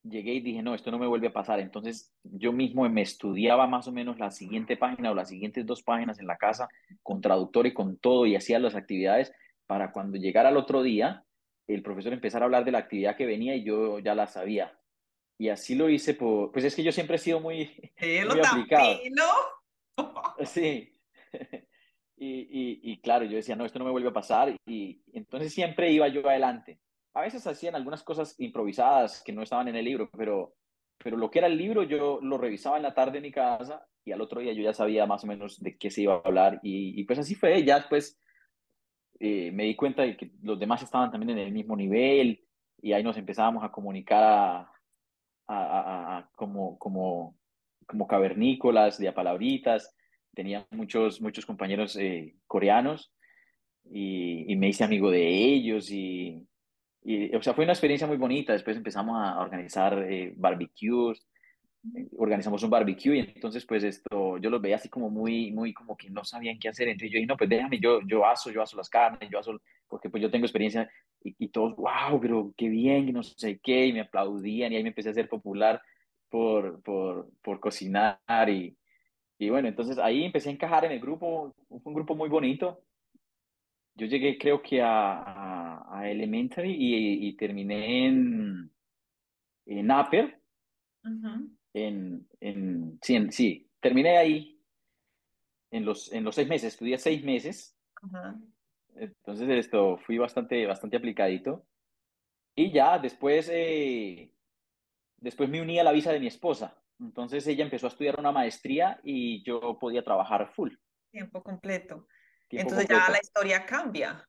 llegué y dije, no, esto no me vuelve a pasar. Entonces yo mismo me estudiaba más o menos la siguiente página o las siguientes dos páginas en la casa con traductor y con todo y hacía las actividades para cuando llegara el otro día, el profesor empezara a hablar de la actividad que venía y yo ya la sabía. Y así lo hice, por, pues es que yo siempre he sido muy, muy aplicado. Sí. Y, y, y claro, yo decía, no, esto no me vuelve a pasar. Y entonces siempre iba yo adelante a veces hacían algunas cosas improvisadas que no estaban en el libro, pero, pero lo que era el libro yo lo revisaba en la tarde en mi casa y al otro día yo ya sabía más o menos de qué se iba a hablar y, y pues así fue, ya después eh, me di cuenta de que los demás estaban también en el mismo nivel y ahí nos empezábamos a comunicar a, a, como, como, como cavernícolas, de a palabritas, tenía muchos, muchos compañeros eh, coreanos y, y me hice amigo de ellos y, y, o sea, fue una experiencia muy bonita. Después empezamos a organizar eh, barbecues, eh, organizamos un barbecue y entonces pues esto, yo los veía así como muy, muy como que no sabían qué hacer. Entonces yo dije, no, pues déjame, yo, yo aso, yo aso las carnes, yo aso, porque pues yo tengo experiencia y, y todos, wow, pero qué bien, y no sé qué, y me aplaudían y ahí me empecé a ser popular por, por, por cocinar y, y bueno, entonces ahí empecé a encajar en el grupo, fue un grupo muy bonito. Yo llegué creo que a a, Elementary y, y, terminé en, en Upper. en, en, sí, sí, terminé ahí en los, en los seis meses, estudié seis meses. Entonces esto fui bastante, bastante aplicadito. Y ya después, eh, después me uní a la visa de mi esposa. Entonces ella empezó a estudiar una maestría y yo podía trabajar full. Tiempo completo. Entonces ya la historia cambia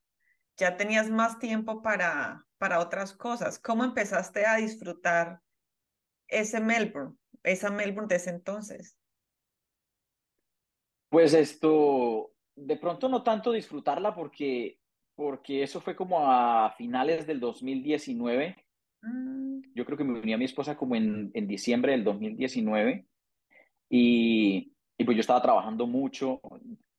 ya tenías más tiempo para, para otras cosas. ¿Cómo empezaste a disfrutar ese Melbourne, esa Melbourne de ese entonces? Pues esto, de pronto no tanto disfrutarla porque, porque eso fue como a finales del 2019. Mm. Yo creo que me uní a mi esposa como en, en diciembre del 2019 y, y pues yo estaba trabajando mucho.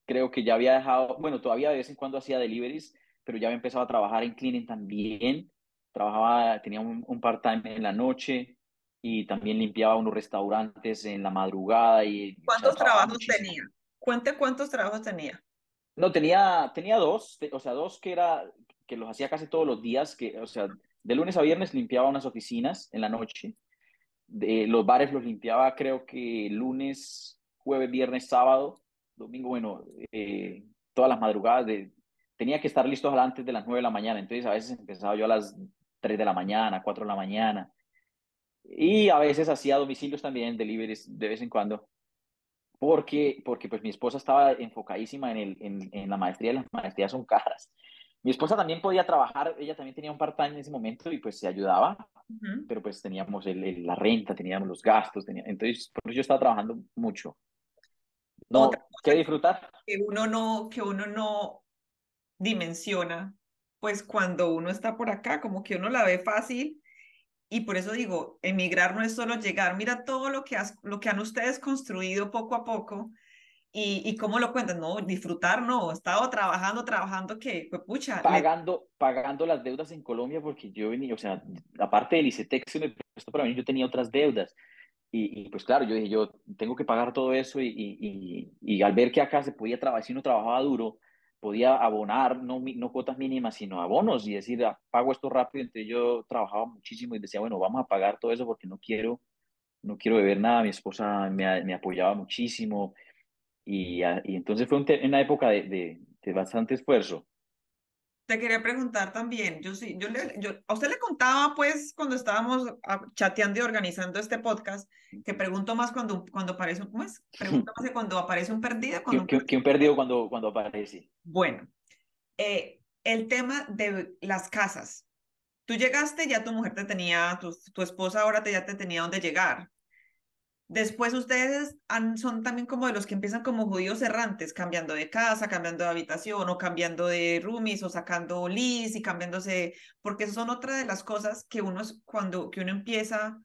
Creo que ya había dejado, bueno, todavía de vez en cuando hacía deliveries, pero ya había empezado a trabajar en cleaning también. Trabajaba, tenía un, part-time en la noche y también limpiaba unos restaurantes en la madrugada. Y, ¿Cuántos trabajos tenía? Cuente cuántos trabajos tenía. No, tenía, tenía dos, o sea, dos que era que los hacía casi todos los días, que, o sea, de lunes a viernes limpiaba unas oficinas en la noche, de, los bares los limpiaba creo que lunes, jueves, viernes, sábado, domingo, bueno, eh, todas las madrugadas, de, tenía que estar listo antes de las 9 de la mañana, entonces a veces empezaba yo a las 3 de la mañana, 4 de la mañana, y a veces hacía domicilios también, deliveries de vez en cuando, porque, porque pues mi esposa estaba enfocadísima en, el, en, en la maestría, las maestrías son caras. Mi esposa también podía trabajar, ella también tenía un part-time en ese momento y pues se ayudaba, pero pues teníamos el, la renta, teníamos los gastos, tenía, entonces por eso yo estaba trabajando mucho. No, ¿qué disfrutar? Que uno no, que uno no dimensiona, pues cuando uno está por acá, como que uno la ve fácil. Y por eso digo, emigrar no es solo llegar, mira todo lo que, has, lo que han ustedes construido poco a poco ¿Y, ¿Y cómo lo cuentas? No, disfrutar no, he estado trabajando, trabajando que, pues pucha. Pagando, pagando las deudas en Colombia porque yo venía, o sea, aparte del ICETEX que para mí, yo tenía otras deudas. Y, y, pues claro, yo dije, yo tengo que pagar todo eso y, y, y, al ver que acá se podía trabajar, si uno trabajaba duro, podía abonar, no, no cuotas mínimas, sino abonos y decir, ah, pago esto rápido. Entonces yo trabajaba muchísimo y decía, bueno, vamos a pagar todo eso porque no quiero, no quiero beber nada. Mi esposa me, me apoyaba muchísimo y, y entonces fue una época de, de, de, bastante esfuerzo. Te quería preguntar también, yo sí, yo, le, yo a usted le contaba pues cuando estábamos chateando y organizando este podcast, que pregunto más cuando, cuando aparece un, ¿cómo es? Pregunto más que cuando aparece un perdido. Cuando ¿Qué, un, ¿Qué, un perdido cuando, cuando aparece? Bueno, eh, el tema de las casas. Tú llegaste, ya tu mujer te tenía, tu, tu esposa ahora te, ya te tenía donde llegar. Después ustedes son también como de los que empiezan como judíos errantes, cambiando de casa, cambiando de habitación o cambiando de roomies o sacando lis y cambiándose, porque son otra de las cosas que uno cuando que uno empieza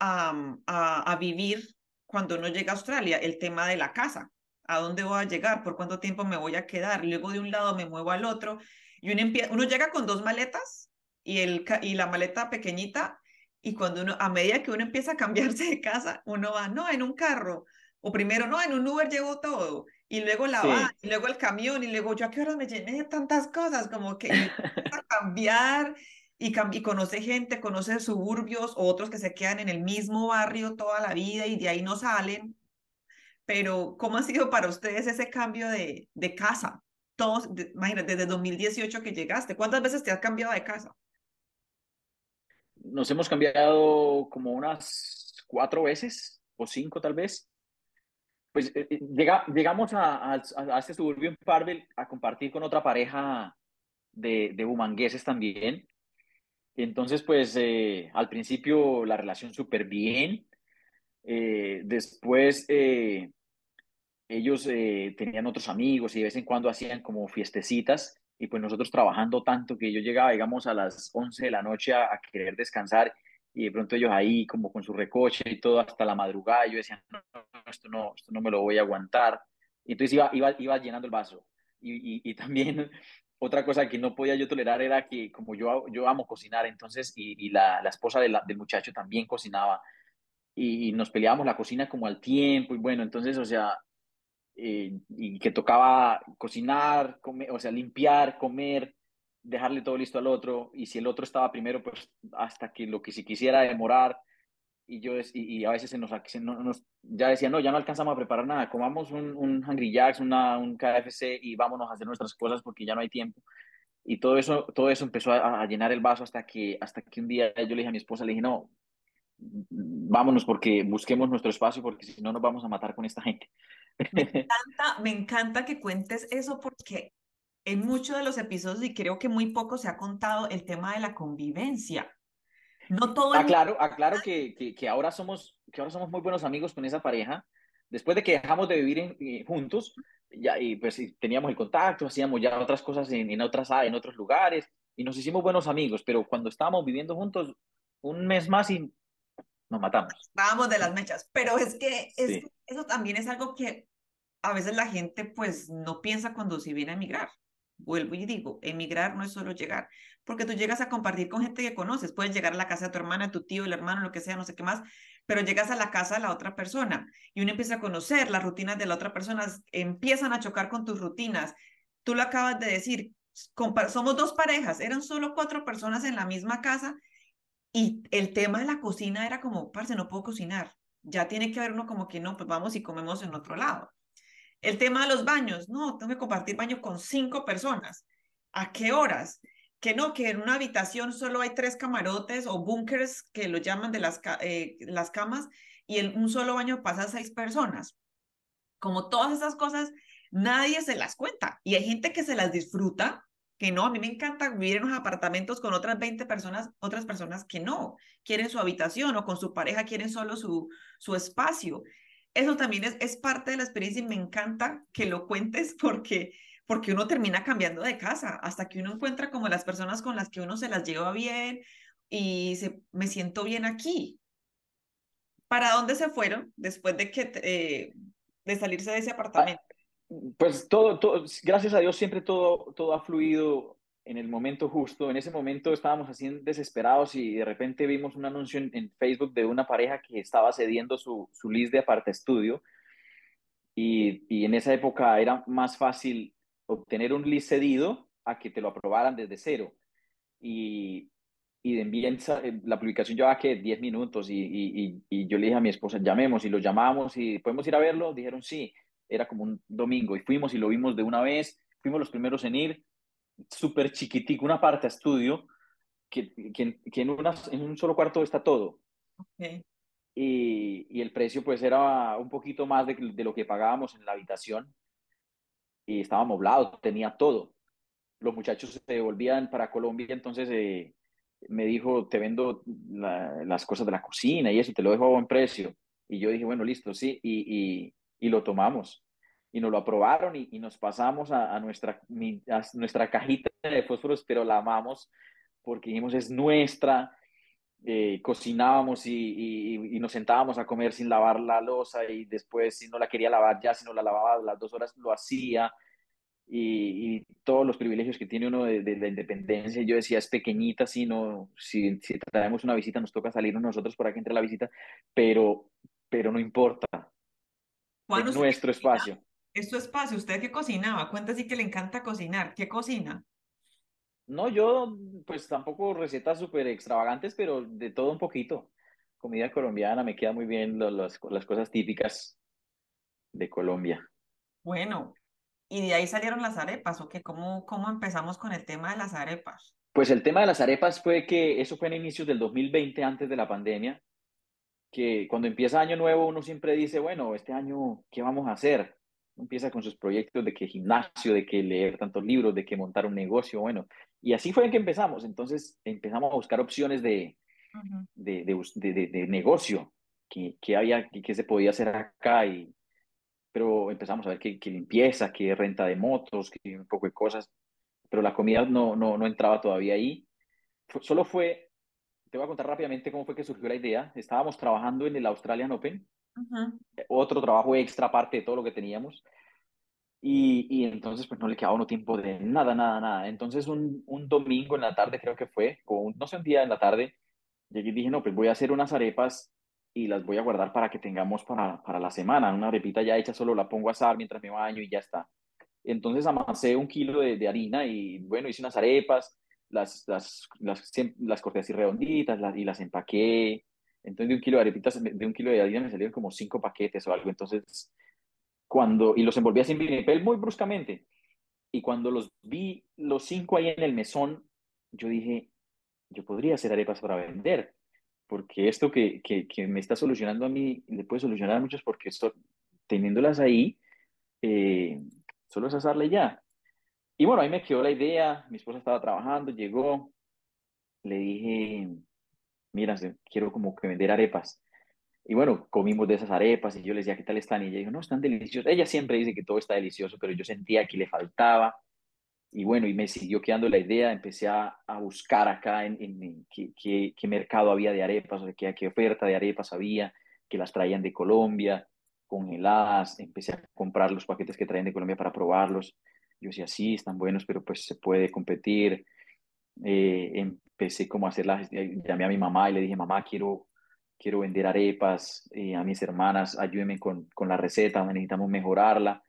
a, a, a vivir cuando uno llega a Australia, el tema de la casa, a dónde voy a llegar, por cuánto tiempo me voy a quedar, luego de un lado me muevo al otro y uno, uno llega con dos maletas y, el, y la maleta pequeñita y cuando uno, a medida que uno empieza a cambiarse de casa, uno va, no, en un carro, o primero, no, en un Uber llevo todo, y luego la va, y luego el camión, y luego yo a qué hora me llené de tantas cosas, como que a cambiar, y, y conoce gente, conoce suburbios, o otros que se quedan en el mismo barrio toda la vida y de ahí no salen. Pero, ¿cómo ha sido para ustedes ese cambio de, de casa? Todos, imagínate, desde 2018 que llegaste, ¿cuántas veces te has cambiado de casa? Nos hemos cambiado como unas cuatro veces o cinco tal vez. Pues eh, eh, llega, llegamos a, a, a, este suburbio en Parvel a compartir con otra pareja de, de bumangueses también. Entonces, pues eh, al principio la relación súper bien. Eh, después eh, ellos tenían otros amigos y de vez en cuando hacían como fiestecitas y pues nosotros trabajando tanto que yo llegaba, digamos, a las 11 de la noche a, querer descansar y de pronto ellos ahí como con su recoche y todo hasta la madrugada, yo decía, no, esto no, esto no me lo voy a aguantar. Y entonces iba, iba, iba llenando el vaso. Y, y, también otra cosa que no podía yo tolerar era que como yo, yo amo cocinar, entonces, y, la, la, esposa de del muchacho también cocinaba, y nos peleábamos la cocina como al tiempo, y bueno, entonces, o sea, eh, y que tocaba cocinar, comer, o sea, limpiar, comer, dejarle todo listo al otro, y si el otro estaba primero, pues hasta que lo que si quisiera demorar, y yo y, y a veces se nos, se nos, ya decía, no, ya no alcanzamos a preparar nada, comamos un, un Hungry Jacks, una, un KFC y vámonos a hacer nuestras cosas porque ya no hay tiempo. Y todo eso, todo eso empezó a, a llenar el vaso hasta que, hasta que un día yo le dije a mi esposa, le dije, no, vámonos porque busquemos nuestro espacio porque si no nos vamos a matar con esta gente. Me encanta, me encanta que cuentes eso porque en muchos de los episodios y creo que muy poco se ha contado el tema de la convivencia. No todo el aclaro, aclaro que, que, que, ahora somos, que ahora somos muy buenos amigos con esa pareja. Después de que dejamos de vivir en, eh, juntos, ya, y pues teníamos el contacto, hacíamos ya otras cosas en, en, otras, en otros lugares y nos hicimos buenos amigos, pero cuando estábamos viviendo juntos, un mes más y nos matamos. Estábamos de las mechas, pero es que es, sí. eso también es algo que a veces la gente pues no piensa cuando se viene a emigrar. Vuelvo y digo, emigrar no es solo llegar, porque tú llegas a compartir con gente que conoces, puedes llegar a la casa de tu hermana, tu tío, el hermano, lo que sea, no sé qué más, pero llegas a la casa de la otra persona y uno empieza a conocer las rutinas de la otra persona, empiezan a chocar con tus rutinas. Tú lo acabas de decir, somos dos parejas, eran solo cuatro personas en la misma casa y el tema de la cocina era como, parce, no puedo cocinar. Ya tiene que haber uno como que no, pues vamos y comemos en otro lado. El tema de los baños, no, tengo que compartir baño con cinco personas. ¿A qué horas? Que no, que en una habitación solo hay tres camarotes o bunkers que lo llaman de las, eh, las camas y en un solo baño pasa seis personas. Como todas esas cosas, nadie se las cuenta y hay gente que se las disfruta que no, a mí me encanta vivir en los apartamentos con otras 20 personas, otras personas que no, quieren su habitación o con su pareja quieren solo su, su espacio. Eso también es, es parte de la experiencia y me encanta que lo cuentes porque, porque uno termina cambiando de casa hasta que uno encuentra como las personas con las que uno se las lleva bien y se, me siento bien aquí. ¿Para dónde se fueron después de que eh, de salirse de ese apartamento? Pues todo, todo, gracias a Dios siempre todo, todo ha fluido en el momento justo. En ese momento estábamos así desesperados y de repente vimos un anuncio en, Facebook de una pareja que estaba cediendo su, su list de aparte estudio y, y, en esa época era más fácil obtener un list cedido a que te lo aprobaran desde cero. Y, y de envíen la publicación llevaba que 10 minutos y, y, y, yo le dije a mi esposa, llamemos y lo llamamos y podemos ir a verlo. Dijeron sí, era como un domingo y fuimos y lo vimos de una vez, fuimos los primeros en ir, súper chiquitico, una parte a estudio, que, que, que en, una, en, un solo cuarto está todo. Okay. Y, y, el precio pues era un poquito más de, de, lo que pagábamos en la habitación y estaba moblado, tenía todo. Los muchachos se volvían para Colombia, entonces eh, me dijo, te vendo la, las cosas de la cocina y eso, te lo dejo a buen precio. Y yo dije, bueno, listo, sí, y, y, y lo tomamos. Y nos lo aprobaron y, y nos pasamos a, a, nuestra, a nuestra cajita de fósforos, pero la amamos porque dijimos, es nuestra. Eh, cocinábamos y, y, y, nos sentábamos a comer sin lavar la losa y después si no la quería lavar ya, si no la lavaba las dos horas lo hacía y, y, todos los privilegios que tiene uno de, de, la independencia. Yo decía, es pequeñita, si, no, si, si traemos una visita, nos toca salir nosotros para que entre la visita, pero, pero no importa. Juan, es nuestro espacio. Es espacio. ¿Usted qué cocinaba? Cuenta que le encanta cocinar. ¿Qué cocina? No, yo pues tampoco recetas súper extravagantes, pero de todo un poquito. Comida colombiana, me queda muy bien lo, los, las cosas típicas de Colombia. Bueno, ¿Y de ahí salieron las arepas o qué? ¿Cómo, ¿Cómo empezamos con el tema de las arepas? Pues el tema de las arepas fue que eso fue en inicios del 2020, antes de la pandemia, que cuando empieza año nuevo uno siempre dice, bueno, este año, ¿qué vamos a hacer? Empieza con sus proyectos de que gimnasio, de que leer tantos libros, de que montar un negocio, bueno. Y así fue que empezamos. Entonces empezamos a buscar opciones de, uh -huh. de, de, de, de, negocio, que, que había, que se podía hacer acá y, pero empezamos a ver que, que, limpieza, que renta de motos, que un poco de cosas, pero la comida no, no, no entraba todavía ahí. Solo fue, te voy a contar rápidamente cómo fue que surgió la idea. Estábamos trabajando en el Australian Open, uh -huh. otro trabajo extra aparte de todo lo que teníamos, y, y, entonces pues no le quedaba uno tiempo de nada, nada, nada. Entonces un, un domingo en la tarde creo que fue, o un, no sé, un día en la tarde, llegué y dije, no, pues voy a hacer unas arepas y las voy a guardar para que tengamos para, para la semana. Una arepita ya hecha, solo la pongo a asar mientras me baño y ya está. Entonces amasé un kilo de, de harina y bueno, hice unas arepas, las, las, las, las corté así redonditas y las empaqué. Entonces de un kilo de arepitas, de un kilo de harina me salieron como cinco paquetes o algo. Entonces, cuando, y los envolví así en vinipel muy bruscamente. Y cuando los vi, los cinco ahí en el mesón, yo dije, yo podría hacer arepas para vender porque esto que, que, que, me está solucionando a mí le puede solucionar a muchos porque esto, teniéndolas ahí, eh, solo es asarle ya. Y bueno, ahí me quedó la idea, mi esposa estaba trabajando, llegó, le dije, mira, quiero como que vender arepas. Y bueno, comimos de esas arepas y yo le decía, ¿qué tal están? Y ella dijo, no, están deliciosas. Ella siempre dice que todo está delicioso, pero yo sentía que le faltaba y bueno, y me siguió quedando la idea, empecé a, a buscar acá en, en, en qué, qué, qué, mercado había de arepas, o qué, qué oferta de arepas había, que las traían de Colombia, congeladas, empecé a comprar los paquetes que traían de Colombia para probarlos. Yo decía, sí, están buenos, pero pues se puede competir. Eh, empecé como a hacerlas, llamé a mi mamá y le dije, mamá, quiero, quiero vender arepas, eh, a mis hermanas, ayúdenme con, con la receta, necesitamos mejorarla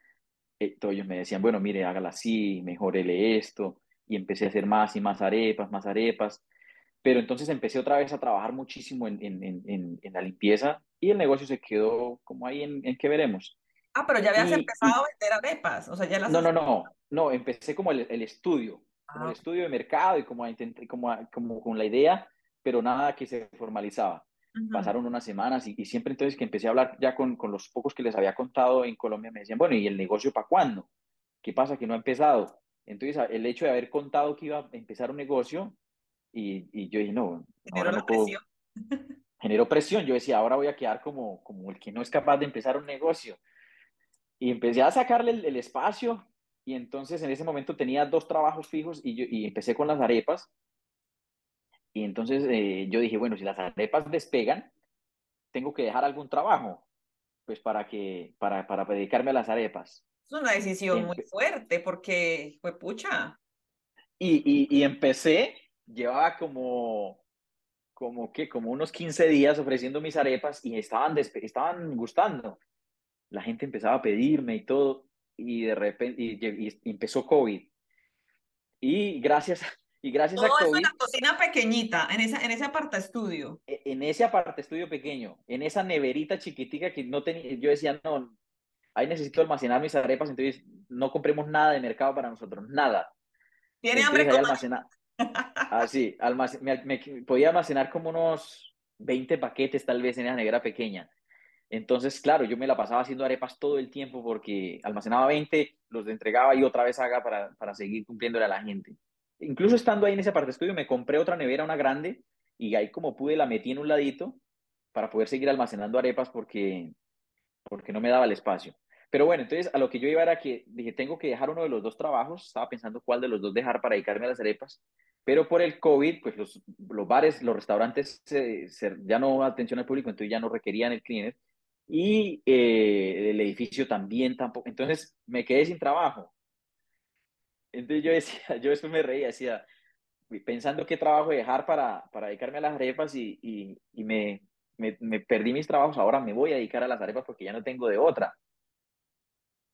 eh, todos ellos me decían, bueno, mire, hágala así, mejorele esto, y empecé a hacer más y más arepas, más arepas, pero entonces empecé otra vez a trabajar muchísimo en, en, en, en la limpieza y el negocio se quedó como ahí en, en que veremos. Ah, pero ya habías y, empezado a vender arepas, o sea, ya las... No, no, no, no, empecé como el, el estudio, como ah. el estudio de mercado y como, a, como, a, como con la idea, pero nada que se formalizaba. Uh -huh. Pasaron unas semanas y, y, siempre entonces que empecé a hablar ya con, con, los pocos que les había contado en Colombia, me decían, bueno, ¿y el negocio para cuándo? ¿Qué pasa que no ha empezado? Entonces el hecho de haber contado que iba a empezar un negocio y, y yo dije, no, generó no puedo... presión. generó presión. Yo decía, ahora voy a quedar como, como el que no es capaz de empezar un negocio. Y empecé a sacarle el, el espacio y entonces en ese momento tenía dos trabajos fijos y, yo, y empecé con las arepas y entonces eh, yo dije, bueno, si las arepas despegan, tengo que dejar algún trabajo, pues para, que, para, para dedicarme a las arepas. Es una decisión muy fuerte porque fue pucha. Y, y, y empecé, llevaba como, como que, como unos 15 días ofreciendo mis arepas y estaban, estaban gustando. La gente empezaba a pedirme y todo, y de repente, y, empezó COVID. Y gracias, y gracias a COVID. En la cocina pequeñita, en, esa, en ese aparta estudio. E, en ese aparta estudio pequeño, en esa neverita chiquitica que no tenía, yo decía, no, ahí necesito almacenar mis arepas, entonces no compremos nada de mercado para nosotros, nada. ¿Tiene hambre? Almacenar, ah, sí, me, podía almacenar como unos 20 paquetes tal vez en esa nevera pequeña. Entonces, claro, yo me la pasaba haciendo arepas todo el tiempo porque almacenaba 20, los entregaba y otra vez haga para, para seguir cumpliéndole a la gente. Incluso estando ahí en esa parte estudio, me compré otra nevera, una grande, y ahí como pude la metí en un ladito para poder seguir almacenando arepas porque, porque no me daba el espacio. Pero bueno, entonces a lo que yo iba era que dije, tengo que dejar uno de los dos trabajos, estaba pensando cuál de los dos dejar para dedicarme a las arepas, pero por el COVID, pues los, los bares, los restaurantes ya no atención al público, entonces ya no requerían el cleaner y eh, el edificio también tampoco, entonces me quedé sin trabajo. Entonces yo decía, yo después me reía, decía, pensando qué trabajo dejar para, para dedicarme a las arepas y, y, me, me perdí mis trabajos, ahora me voy a dedicar a las arepas porque ya no tengo de otra.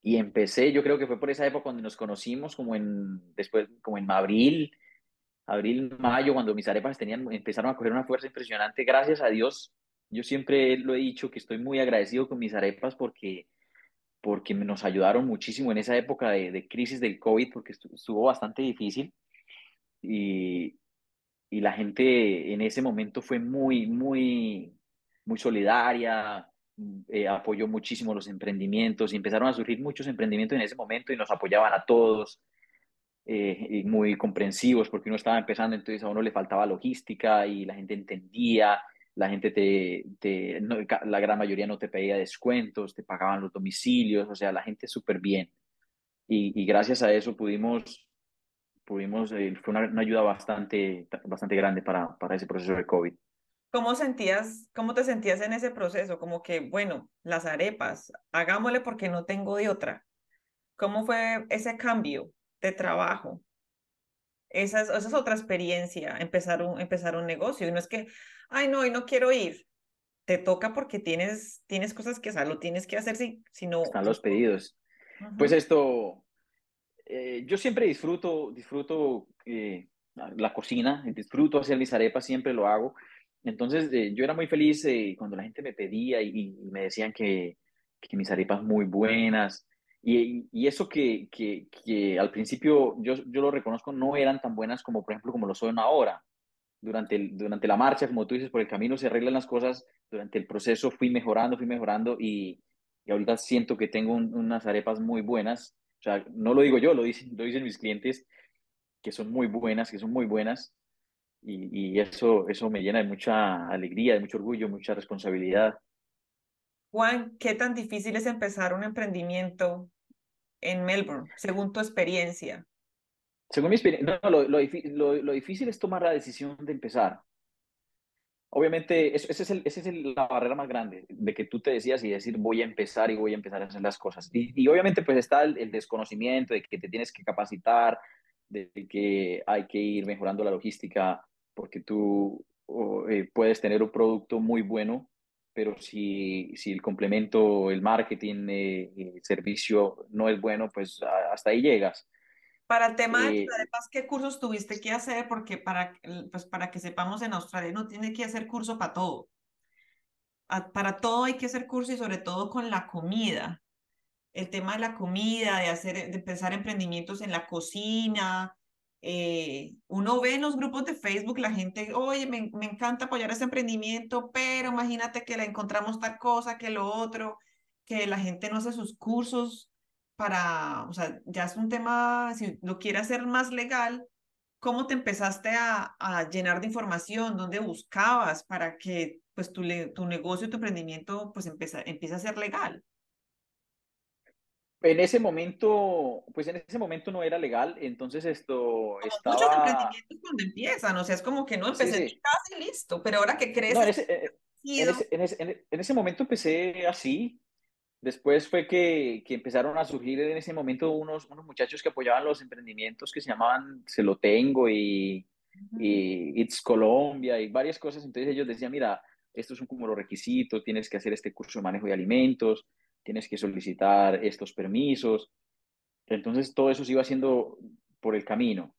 Y empecé, yo creo que fue por esa época cuando nos conocimos, como en, después, como en abril, abril, mayo, cuando mis arepas tenían, empezaron a coger una fuerza impresionante. Gracias a Dios, yo siempre lo he dicho que estoy muy agradecido con mis arepas porque, porque nos ayudaron muchísimo en esa época de, crisis del COVID, porque estuvo bastante difícil. Y, y la gente en ese momento fue muy, muy, muy solidaria, eh, apoyó muchísimo los emprendimientos y empezaron a surgir muchos emprendimientos en ese momento y nos apoyaban a todos, eh, y muy comprensivos porque uno estaba empezando, entonces a uno le faltaba logística y la gente entendía, la gente te, te la gran mayoría no te pedía descuentos, te pagaban los domicilios, o sea, la gente súper bien. Y, y, gracias a eso pudimos, pudimos eh, fue una, una, ayuda bastante, bastante grande para, para ese proceso de COVID. ¿Cómo sentías, cómo te sentías en ese proceso? Como que, bueno, las arepas, hagámosle porque no tengo de otra. ¿Cómo fue ese cambio de trabajo? Esa es, esa es otra experiencia, empezar un, empezar un negocio. Y no es que, ay, no, y no quiero ir. Te toca porque tienes, tienes cosas que, o lo tienes que hacer si, si no... Están los pedidos. Pues esto, eh, yo siempre disfruto, disfruto eh, la cocina, disfruto hacer mis arepas, siempre lo hago. Entonces, eh, yo era muy feliz eh, cuando la gente me pedía y, me decían que, que, mis arepas muy buenas. Y, y eso que, que, que, al principio yo, yo lo reconozco, no eran tan buenas como, por ejemplo, como lo son ahora. Durante, el, durante la marcha, como tú dices, por el camino se arreglan las cosas. Durante el proceso fui mejorando, fui mejorando y, y ahorita siento que tengo unas arepas muy buenas. O sea, no lo digo yo, lo dicen, lo dicen mis clientes, que son muy buenas, que son muy buenas y, eso, eso me llena de mucha alegría, de mucho orgullo, mucha responsabilidad. Juan, ¿qué tan difícil es empezar un emprendimiento en Melbourne, según tu experiencia? Según mi experiencia, no, lo, lo, lo, difícil es tomar la decisión de empezar. Obviamente, esa es, el, es el, la barrera más grande, de que tú te decías y decir voy a empezar y voy a empezar a hacer las cosas. Y, y obviamente pues está el, el, desconocimiento de que te tienes que capacitar, de que hay que ir mejorando la logística, porque tú eh, puedes tener un producto muy bueno, pero si, si el complemento, el marketing, eh, el servicio no es bueno, pues hasta ahí llegas. Para el tema de ¿qué cursos tuviste que hacer? Porque para, pues para que sepamos, en Australia no tiene que hacer curso para todo. Para todo hay que hacer curso y sobre todo con la comida. El tema de la comida, de, hacer, de empezar emprendimientos en la cocina, eh, uno ve en los grupos de Facebook la gente, oye, me, me, encanta apoyar ese emprendimiento, pero imagínate que le encontramos tal cosa, que lo otro, que la gente no hace sus cursos para, o sea, ya es un tema, si lo quiere hacer más legal, ¿cómo te empezaste a, a llenar de información? ¿Dónde buscabas para que pues tu, tu negocio, tu emprendimiento pues empiece, empiece a ser legal? En ese momento, pues en ese momento no era legal, entonces esto estaba... Muchos emprendimientos cuando empiezan, o sea, es como que no empecé sí, casi listo, pero ahora que crees... No, en, ese, en, ese, en, ese, en, ese, momento empecé así, Después fue que, que, empezaron a surgir en ese momento unos, unos muchachos que apoyaban los emprendimientos que se llamaban Se lo tengo y, y It's Colombia y varias cosas. Entonces ellos decían, mira, estos son como los requisitos, tienes que hacer este curso de manejo de alimentos, tienes que solicitar estos permisos. Entonces todo eso se iba haciendo por el camino.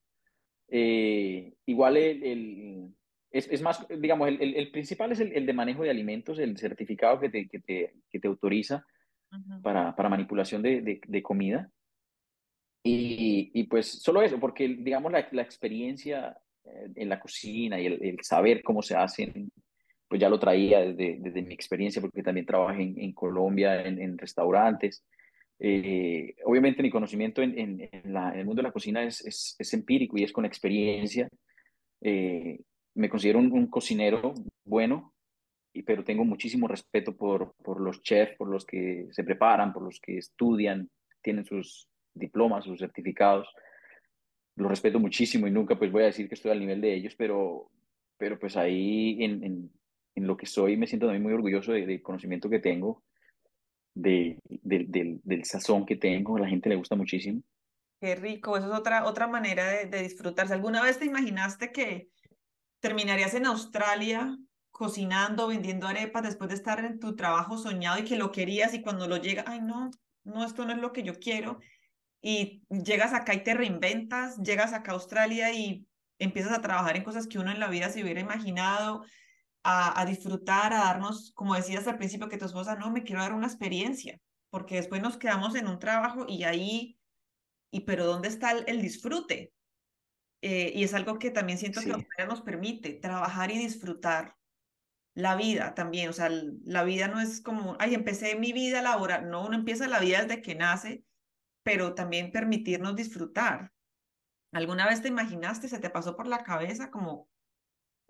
Eh, igual el, es, es, más, digamos, el, el, principal es el, de manejo de alimentos, el certificado que te, que te, que te autoriza para, para, manipulación de, de, comida. Y, y, pues solo eso, porque digamos la, la experiencia eh, en la cocina y el, saber cómo se hacen, pues ya lo traía desde, desde mi experiencia, porque también trabajé en, en Colombia en, en restaurantes. Eh, obviamente mi conocimiento en, en, el mundo de la cocina es, es, es, empírico y es con experiencia. Eh, me considero un, cocinero bueno, pero tengo muchísimo respeto por, por los chefs, por los que se preparan, por los que estudian, tienen sus diplomas, sus certificados. Los respeto muchísimo y nunca pues voy a decir que estoy al nivel de ellos, pero, pero pues ahí en, en, en lo que soy me siento también muy orgulloso del conocimiento que tengo de, del, del sazón que tengo, a la gente le gusta muchísimo. Qué rico, eso es otra, otra manera de, de disfrutarse. ¿Alguna vez te imaginaste que terminarías en Australia cocinando, vendiendo arepas después de estar en tu trabajo soñado y que lo querías y cuando lo llega, ay no, no, esto no es lo que yo quiero. Y llegas acá y te reinventas, llegas acá a Australia y empiezas a trabajar en cosas que uno en la vida se hubiera imaginado a, disfrutar, a darnos, como decías al principio, que tu esposa, no, me quiero dar una experiencia, porque después nos quedamos en un trabajo y ahí, y pero ¿dónde está el, disfrute? Eh, y es algo que también siento que nos permite, trabajar y disfrutar la vida también, o sea, la vida no es como, ay, empecé mi vida laboral, no, uno empieza la vida desde que nace, pero también permitirnos disfrutar. ¿Alguna vez te imaginaste, se te pasó por la cabeza como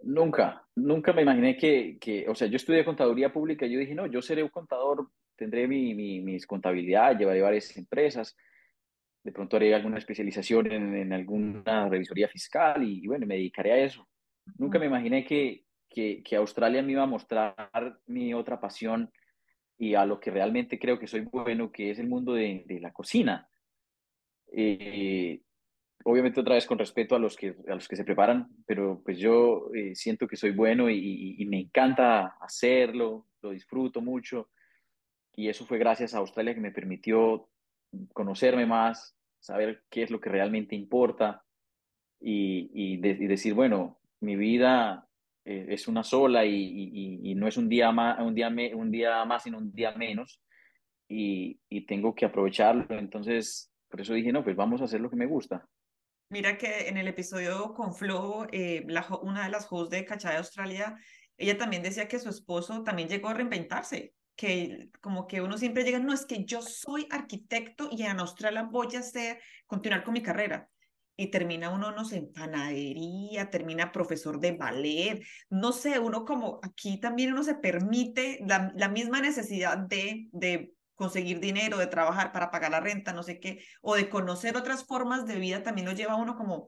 Nunca, nunca me imaginé que, que, o sea, yo estudié contaduría pública y yo dije, no, yo seré un contador, tendré mi, mi, mis contabilidad, llevaré varias empresas, de pronto haré alguna especialización en, en alguna revisoría fiscal y, bueno, me dedicaré a eso. Nunca me imaginé que, que, que, Australia me iba a mostrar mi otra pasión y a lo que realmente creo que soy bueno, que es el mundo de, de la cocina. Eh, obviamente otra vez con respeto a los que, a los que se preparan, pero pues yo eh, siento que soy bueno y, me encanta hacerlo, lo disfruto mucho y eso fue gracias a Australia que me permitió conocerme más, saber qué es lo que realmente importa y, y, decir, bueno, mi vida eh, es una sola y, no es un día, más, un, día un día más, sino un día menos y, tengo que aprovecharlo. Entonces, por eso dije, no, pues vamos a hacer lo que me gusta. Mira que en el episodio con Flo, eh, una de las hosts de Cachá de Australia, ella también decía que su esposo también llegó a reinventarse, que como que uno siempre llega, no, es que yo soy arquitecto y en Australia voy a hacer, continuar con mi carrera. Y termina uno, no sé, en panadería, termina profesor de ballet, no sé, uno como aquí también uno se permite la, la misma necesidad de, de conseguir dinero, de trabajar para pagar la renta, no sé qué, o de conocer otras formas de vida, también lo lleva a uno como,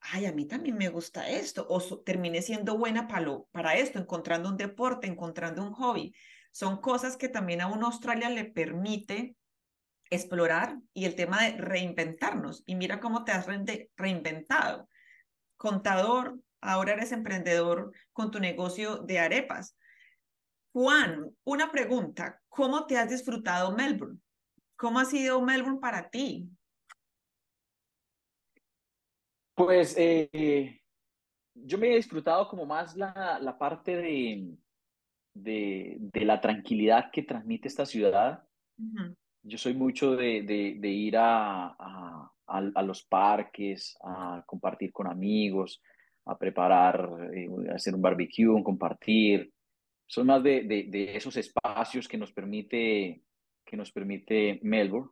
ay, a mí también me gusta esto, o terminé siendo buena para, lo, para esto, encontrando un deporte, encontrando un hobby. Son cosas que también a uno Australia le permite explorar y el tema de reinventarnos. Y mira cómo te has reinventado. Contador, ahora eres emprendedor con tu negocio de arepas. Juan, una pregunta. ¿Cómo te has disfrutado Melbourne? ¿Cómo ha sido Melbourne para ti? Pues eh, yo me he disfrutado como más la, la parte de, de, de, la tranquilidad que transmite esta ciudad. Yo soy mucho de, de ir a, a, a, los parques, a compartir con amigos, a preparar, eh, hacer un barbecue, un compartir son más de, de, esos espacios que nos permite, que nos permite Melbourne.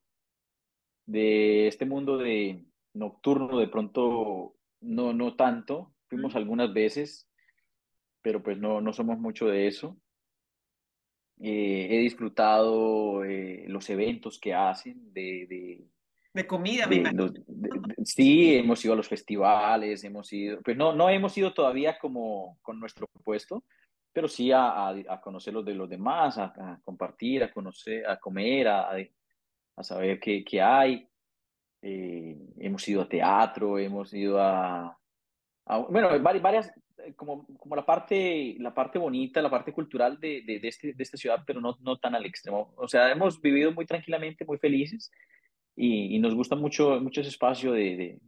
De este mundo de nocturno, de pronto, no, no tanto. Fuimos algunas veces, pero pues no, no somos mucho de eso. Eh, he disfrutado eh, los eventos que hacen de, de, de comida, sí, hemos ido a los festivales, hemos ido, pues no, no hemos ido todavía como con nuestro puesto, pero sí a, a, conocer los de los demás, a, compartir, a conocer, a comer, a, a saber qué, qué hay. Eh, hemos ido a teatro, hemos ido a, bueno, varias, eh, como, como la parte, la parte bonita, la parte cultural de, de, de, este, de esta ciudad, pero no, no tan al extremo. O sea, hemos vivido muy tranquilamente, muy felices y, y nos gusta mucho, mucho ese espacio de,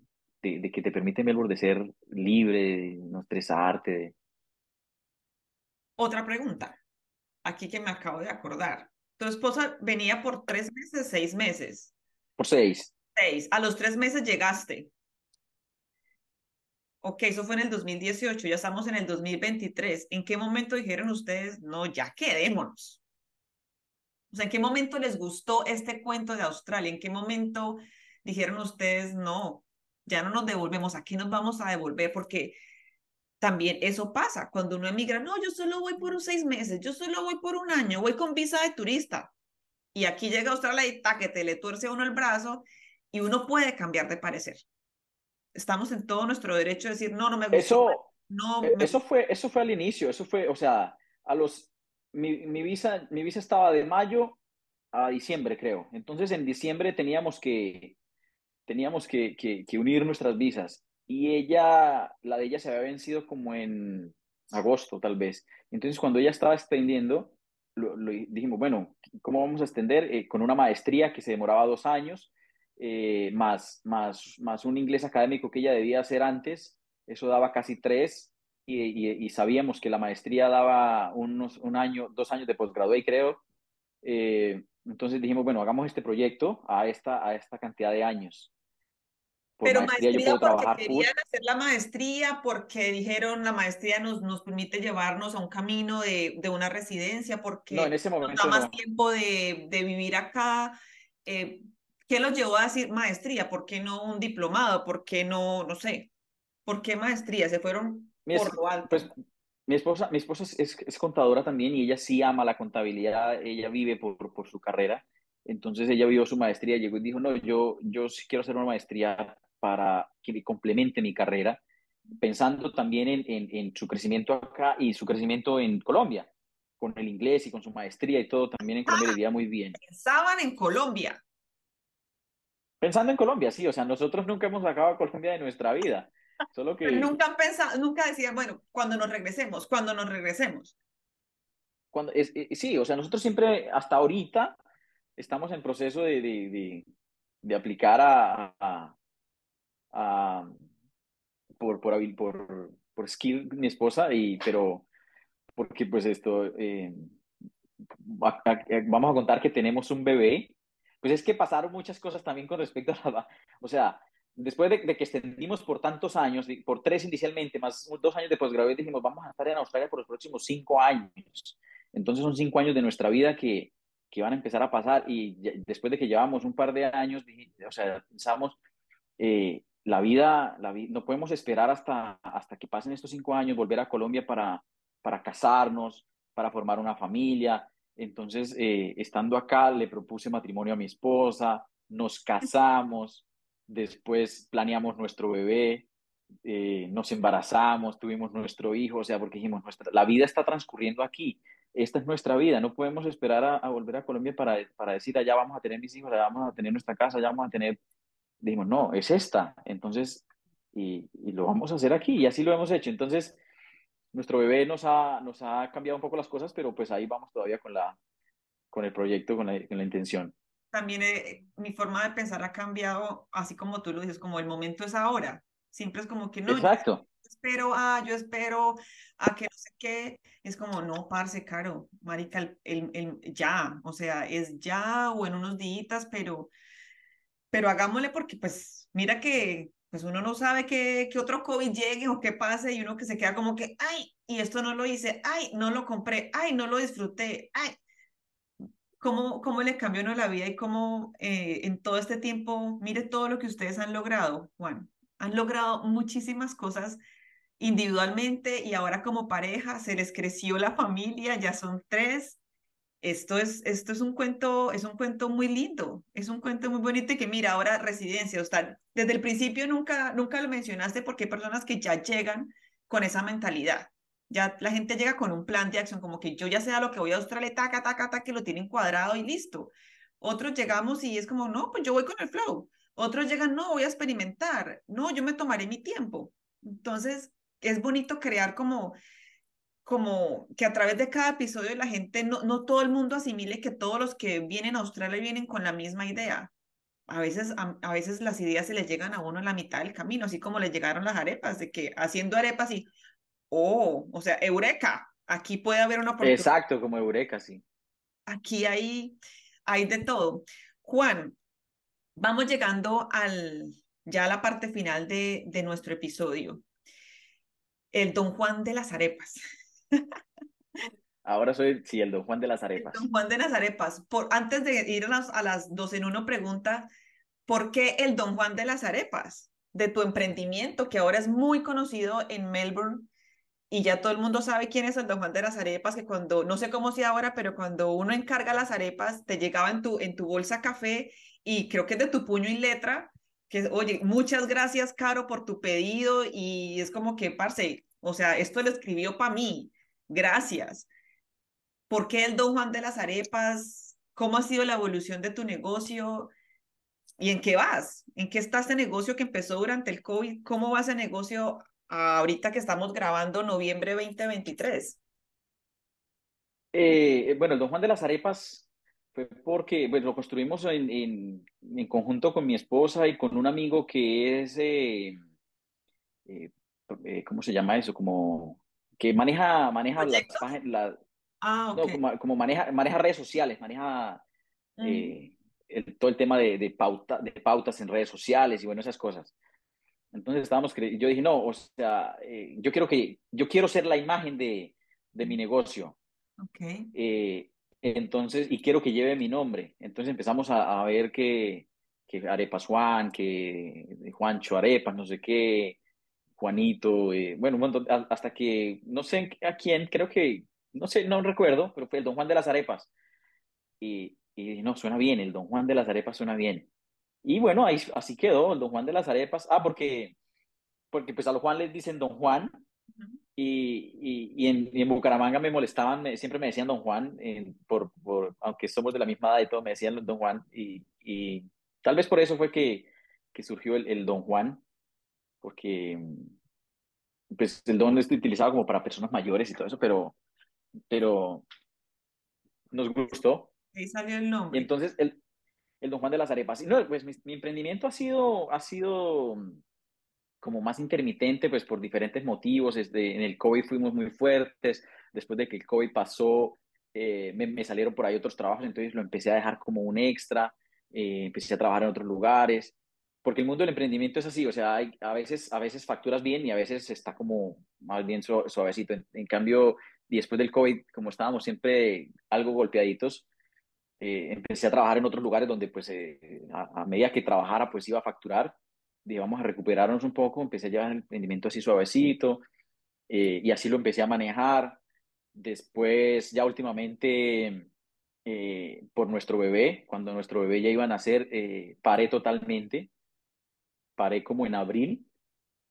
de, de, que te permite Melbourne de ser libre, de no estresarte. Otra pregunta, aquí que me acabo de acordar. Tu esposa venía por tres meses, seis meses. Por seis. Seis. A los tres meses llegaste. Ok, eso fue en el 2018, ya estamos en el 2023. ¿En qué momento dijeron ustedes, no, ya quedémonos? O sea, ¿en qué momento les gustó este cuento de Australia? ¿En qué momento dijeron ustedes, no, ya no nos devolvemos, aquí nos vamos a devolver? Porque también eso pasa cuando uno emigra, no, yo solo voy por seis meses, yo solo voy por un año, voy con visa de turista. Y aquí llega Australia y te le tuerce uno el brazo y uno puede cambiar de parecer. Estamos en todo nuestro derecho de decir, no, no me gusta. Eso, no, eh, eso, fue, eso fue al inicio, eso fue, o sea, a los mi, visa, mi visa estaba de mayo a diciembre, creo. Entonces, en diciembre teníamos que, teníamos que, que, unir nuestras visas. Y ella, la de ella se había vencido como en agosto, tal vez. Entonces, cuando ella estaba extendiendo, lo, dijimos, bueno, ¿cómo vamos a extender? Eh, con una maestría que se demoraba dos años, eh, más, más, más un inglés académico que ella debía hacer antes, eso daba casi tres, y, sabíamos que la maestría daba unos, un año, dos años de posgrado, y creo. Eh, entonces dijimos, bueno, hagamos este proyecto a esta, a esta cantidad de años. Pero maestría, porque querían hacer la maestría, porque dijeron la maestría nos, nos permite llevarnos a un camino de, de una residencia, porque no, en ese momento nos da más tiempo de, de, vivir acá. Eh, ¿Qué los llevó a decir maestría? ¿Por qué no un diplomado? ¿Por qué no, no sé? ¿Por qué maestría? ¿Se fueron mi Pues, mi esposa, mi esposa es, es, contadora también y ella sí ama la contabilidad, ella vive por, por su carrera. Entonces ella vio su maestría, llegó y dijo, no, yo, yo sí quiero hacer una maestría para que complemente mi carrera, pensando también en, en, en, su crecimiento acá y su crecimiento en Colombia, con el inglés y con su maestría y todo, también en Colombia le iría muy bien. Pensaban en Colombia. Pensando en Colombia, sí, o sea, nosotros nunca hemos sacado a Colombia de nuestra vida. Solo que... nunca han pensado, nunca decían, bueno, cuando nos regresemos, cuando nos regresemos. Cuando, es, eh, sí, o sea, nosotros siempre, hasta ahorita, estamos en proceso de, de, de, aplicar a, a, a, por, por, por, por skill mi esposa, y, pero porque pues esto, eh, vamos a contar que tenemos un bebé, pues es que pasaron muchas cosas también con respecto a la, o sea, después de, que extendimos por tantos años, por tres inicialmente, más dos años de posgrado, dijimos, vamos a estar en Australia por los próximos cinco años. Entonces son cinco años de nuestra vida que, que van a empezar a pasar y después de que llevamos un par de años, o sea, pensamos, eh, la, vida, la vida, no podemos esperar hasta, hasta que pasen estos cinco años, volver a Colombia para, para casarnos, para formar una familia. Entonces, eh, estando acá, le propuse matrimonio a mi esposa, nos casamos, después planeamos nuestro bebé, eh, nos embarazamos, tuvimos nuestro hijo, o sea, porque dijimos, nuestra, la vida está transcurriendo aquí, esta es nuestra vida, no podemos esperar a, volver a Colombia para, para decir, allá vamos a tener mis hijos, allá vamos a tener nuestra casa, allá vamos a tener, dijimos, no, es esta, entonces, y, y lo vamos a hacer aquí, y así lo hemos hecho, entonces, nuestro bebé nos ha, nos ha cambiado un poco las cosas, pero pues ahí vamos todavía con, la, con el proyecto, con la, con la intención también eh, mi forma de pensar ha cambiado, así como tú lo dices, como el momento es ahora. Siempre es como que no. Exacto. Yo espero, ah, yo espero a que no sé qué. Es como, no, parce, caro, marica, el, el, ya, o sea, es ya o en unos días, pero, pero hagámosle porque, pues, mira que pues uno no sabe que, que otro COVID llegue o qué pase y uno que se queda como que, ay, y esto no lo hice, ay, no lo compré, ay, no lo disfruté, ay, cómo, cómo le cambió ¿no? la vida y cómo eh, en todo este tiempo, mire todo lo que ustedes han logrado, Juan. Han logrado muchísimas cosas individualmente y ahora como pareja, se les creció la familia, ya son tres. Esto es, esto es un cuento, es un cuento muy lindo, es un cuento muy bonito y que mira, ahora residencia, o sea, desde el principio nunca, nunca lo mencionaste porque hay personas que ya llegan con esa mentalidad Ya la gente llega con un plan de acción, como que yo ya sé lo que voy a Australia, taca, taca, taca, que lo tienen cuadrado y listo. Otros llegamos y es como, no, pues yo voy con el flow. Otros llegan, no, voy a experimentar. No, yo me tomaré mi tiempo. Entonces, es bonito crear como, como que a través de cada episodio la gente, no, no todo el mundo asimile que todos los que vienen a Australia vienen con la misma idea. A veces, a, a veces las ideas se les llegan a uno en la mitad del camino, así como le llegaron las arepas, de que haciendo arepas y, oh, o sea, eureka, aquí puede haber una oportunidad. Exacto, como eureka, sí. Aquí hay, hay de todo. Juan, vamos llegando al, ya a la parte final de, de nuestro episodio. El Don Juan de las arepas. Ahora soy, sí, el Don Juan de las El arepas. Don Juan de las arepas. Por, antes de ir a las, a las dos en uno, pregunta, ¿por qué el Don Juan de las arepas? De tu emprendimiento, que ahora es muy conocido en Melbourne, y ya todo el mundo sabe quién es el Don Juan de las arepas, que cuando, no sé cómo sea ahora, pero cuando uno encarga las arepas, te llegaba en tu, en tu bolsa café y creo que es de tu puño y letra, que oye, muchas gracias, Caro, por tu pedido y es como que, parce, o sea, esto lo escribió para mí, gracias. ¿Por qué el Don Juan de las arepas? ¿Cómo ha sido la evolución de tu negocio? ¿Y en qué vas? ¿En qué está este negocio que empezó durante el COVID? ¿Cómo va ese negocio ahorita que estamos grabando noviembre 2023? Eh, bueno, el Don Juan de las Arepas fue porque pues, lo construimos en, conjunto con mi esposa y con un amigo que es, eh, eh, eh, ¿cómo se llama eso? Como que maneja, maneja la- Ah, no, como, como maneja, maneja redes sociales, maneja Mm, eh, el- todo el tema de, de, pauta, de pautas en redes sociales y bueno, esas cosas. Entonces estábamos, yo dije, no, o sea, eh, yo quiero que, yo quiero ser la imagen de, de mi negocio. ok. Eh, entonces, y quiero que lleve mi nombre. Entonces empezamos a, a ver que, que Arepas Juan, que Juancho Arepas, no sé qué, Juanito, eh, bueno, un montón, hasta que, no sé a quién, creo que, no sé, no recuerdo, pero fue el Don Juan de las Arepas. Y, y dije, no, suena bien, el Don Juan de las Arepas suena bien. Y bueno, ahí, así quedó, el Don Juan de las Arepas. Ah, porque, porque pues a los Juan les dicen Don Juan. Y, y, y en, y en Bucaramanga me molestaban, me- siempre me decían Don Juan, eh, por, por, aunque somos de la misma edad y todo, me decían Don Juan. Y, y tal vez por eso fue que, que surgió el, el Don Juan, porque pues, el don es utilizado como para personas mayores y todo eso, pero, pero nos gustó. Ahí salió el Y nombre. entonces el, el Don Juan de las Arepas. Y no, pues mi, mi emprendimiento ha sido, ha sido como más intermitente, pues por diferentes motivos. Desde, en el COVID fuimos muy fuertes. Después de que el COVID pasó, eh, me, me salieron por ahí otros trabajos, entonces lo empecé a dejar como un extra. eh, empecé a trabajar en otros lugares. Porque el mundo del emprendimiento es así, o sea, hay, a veces, a veces facturas bien y a veces está como más bien su- suavecito. En, en cambio, después del COVID, como estábamos siempre algo golpeaditos, eh, empecé a trabajar en otros lugares donde pues eh, a, a medida que trabajara pues iba a facturar, dije, vamos a recuperarnos un poco, empecé a llevar el emprendimiento así suavecito eh, y así lo empecé a manejar. Después ya últimamente eh, por nuestro bebé, cuando nuestro bebé ya iba a nacer, eh, paré totalmente, paré como en abril,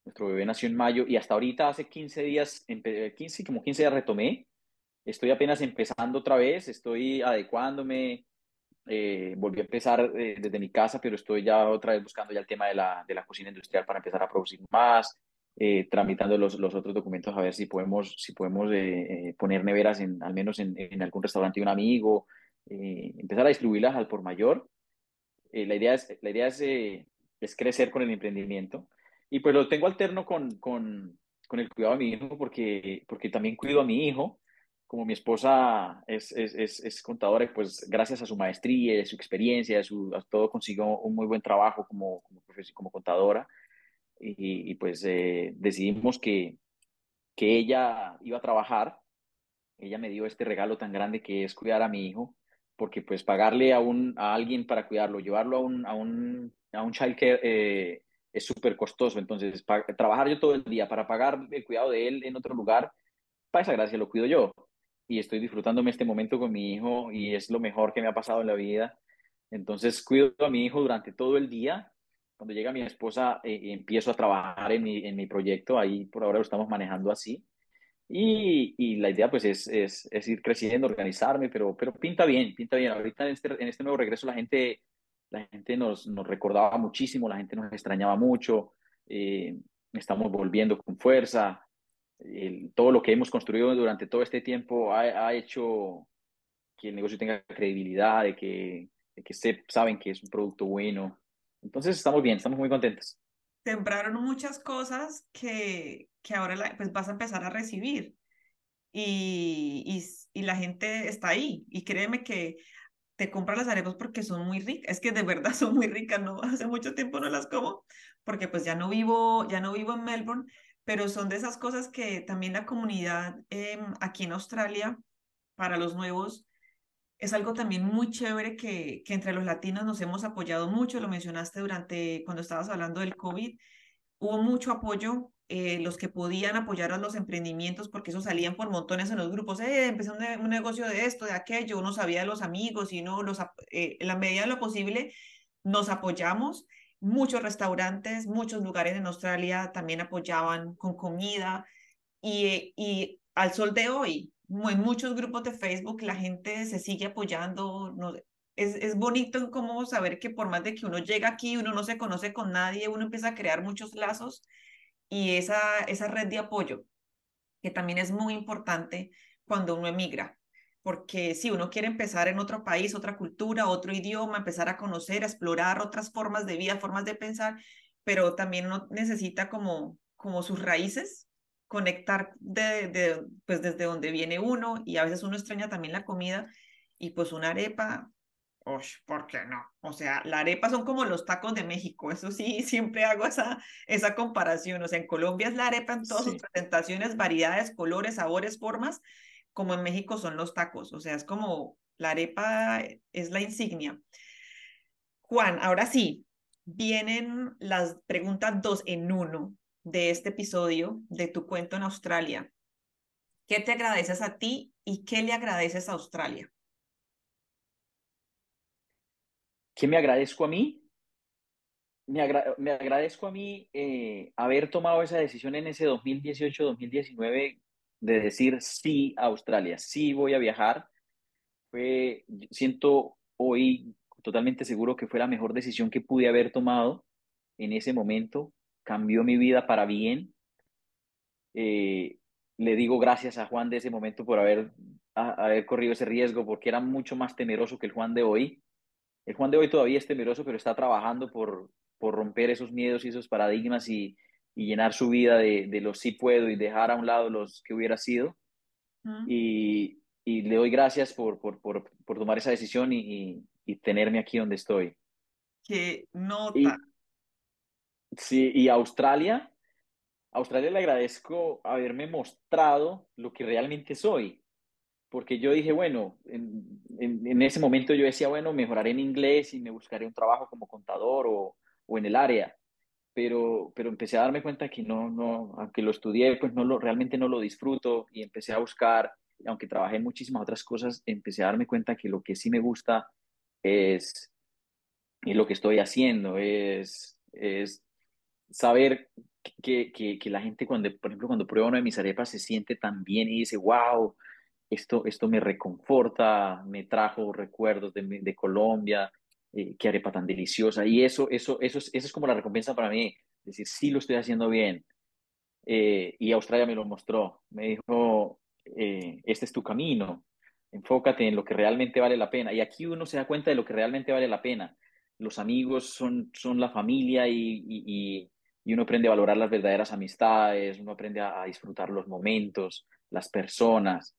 nuestro bebé nació en mayo y hasta ahorita hace 15 días, empe- 15, como 15 días retomé, estoy apenas empezando otra vez, estoy adecuándome, eh, volví a empezar eh, desde mi casa, pero estoy ya otra vez buscando ya el tema de la, de la cocina industrial para empezar a producir más, eh, tramitando los, los otros documentos a ver si podemos, si podemos eh, eh, poner neveras en, al menos en, en algún restaurante de un amigo, eh, empezar a distribuirlas al por mayor. La idea es, la idea es, es crecer con el emprendimiento. Y pues lo tengo alterno con, con, con el cuidado de mi hijo porque, porque también cuido a mi hijo. Como mi esposa es, es, es, es contadora, pues gracias a su maestría, a su experiencia, a, su, todo consiguió un muy buen trabajo como, como, como contadora. Y, y pues eh, decidimos que, que ella iba a trabajar, ella me dio este regalo tan grande que es cuidar a mi hijo, porque pues pagarle a, un, a alguien para cuidarlo, llevarlo a un, a un, a un childcare eh, es súper costoso, entonces pa- trabajar yo todo el día para pagar el cuidado de él en otro lugar, para esa gracia lo cuido yo y estoy disfrutándome este momento con mi hijo y es lo mejor que me ha pasado en la vida. Entonces cuido a mi hijo durante todo el día. Cuando llega mi esposa, eh, empiezo a trabajar en mi, en mi proyecto. Ahí por ahora lo estamos manejando así. Y, y la idea pues es, es, es, ir creciendo, organizarme, pero, pero pinta bien, pinta bien. Ahorita en este, en este nuevo regreso la gente, la gente nos, nos recordaba muchísimo, la gente nos extrañaba mucho, eh, estamos volviendo con fuerza. El, todo lo que hemos construido durante todo este tiempo ha, ha hecho que el negocio tenga credibilidad, de que, de que se, saben que es un producto bueno. Entonces estamos bien, estamos muy contentos. Sembraron muchas cosas que, que ahora la, pues vas a empezar a recibir y, y, y, la gente está ahí. Y créeme que te compran las arepas porque son muy ricas. Es que de verdad son muy ricas, ¿no? Hace mucho tiempo no las como porque pues ya no vivo, ya no vivo en Melbourne, pero son de esas cosas que también la comunidad eh, aquí en Australia, para los nuevos, es algo también muy chévere que, que entre los latinos nos hemos apoyado mucho, lo mencionaste durante cuando estabas hablando del COVID, hubo mucho apoyo, eh, los que podían apoyar a los emprendimientos, porque eso salían por montones en los grupos, eh, empecé un, un, negocio de esto, de aquello, uno sabía de los amigos y no, los, eh, en la medida de lo posible nos apoyamos, muchos restaurantes, muchos lugares en Australia también apoyaban con comida y, y al sol de hoy, en muchos grupos de Facebook la gente se sigue apoyando. No, es, es bonito como saber que por más de que uno llega aquí, uno no se conoce con nadie, uno empieza a crear muchos lazos y esa, esa red de apoyo, que también es muy importante cuando uno emigra. Porque si uno quiere empezar en otro país, otra cultura, otro idioma, empezar a conocer, a explorar otras formas de vida, formas de pensar, pero también uno necesita como, como sus raíces, conectar de, de, pues desde donde viene uno y a veces uno extraña también la comida y pues una arepa, Osh, ¿por qué no? O sea, la arepa son como los tacos de México, eso sí, siempre hago esa, esa comparación, o sea, en Colombia es la arepa en todas sí. sus presentaciones, variedades, colores, sabores, formas, como en México son los tacos, o sea, es como la arepa es la insignia. Juan, ahora sí, vienen las preguntas dos en uno de este episodio de tu cuento en Australia. ¿Qué te agradeces a ti y qué le agradeces a Australia? ¿Qué me agradezco a mí? Me, agra me agradezco a mí eh, haber tomado esa decisión en ese 2018-2019 de decir sí a Australia, sí voy a viajar. Fue, siento hoy totalmente seguro que fue la mejor decisión que pude haber tomado en ese momento cambió mi vida para bien. Eh, le digo gracias a Juan de ese momento por haber, a, haber corrido ese riesgo, porque era mucho más temeroso que el Juan de hoy. El Juan de hoy todavía es temeroso, pero está trabajando por, por romper esos miedos y esos paradigmas y, y llenar su vida de, de, los sí puedo y dejar a un lado los que hubiera sido. Y, y, le doy gracias por, por, por, por tomar esa decisión y, y, tenerme aquí donde estoy. Qué nota. Sí, y Australia, Australia le agradezco haberme mostrado lo que realmente soy, porque yo dije, bueno, en, en, ese momento yo decía, bueno, mejoraré en inglés y me buscaré un trabajo como contador o, o en el área, pero, pero empecé a darme cuenta que no, no, aunque lo estudié, pues no lo, realmente no lo disfruto y empecé a buscar, aunque trabajé en muchísimas otras cosas, empecé a darme cuenta que lo que sí me gusta es, es lo que estoy haciendo, es, es saber que, que, que, la gente, cuando, por ejemplo, cuando prueba una de mis arepas, se siente tan bien y dice, wow, esto, esto me reconforta, me trajo recuerdos de, de Colombia, eh, qué arepa tan deliciosa. Y eso, eso, eso, es, eso es como la recompensa para mí, decir, sí lo estoy haciendo bien. Eh, y Australia me lo mostró, me dijo, eh, este es tu camino, enfócate en lo que realmente vale la pena. Y aquí uno se da cuenta de lo que realmente vale la pena. Los amigos son, son la familia y, y, y uno aprende a valorar las verdaderas amistades, uno aprende a, a, disfrutar los momentos, las personas.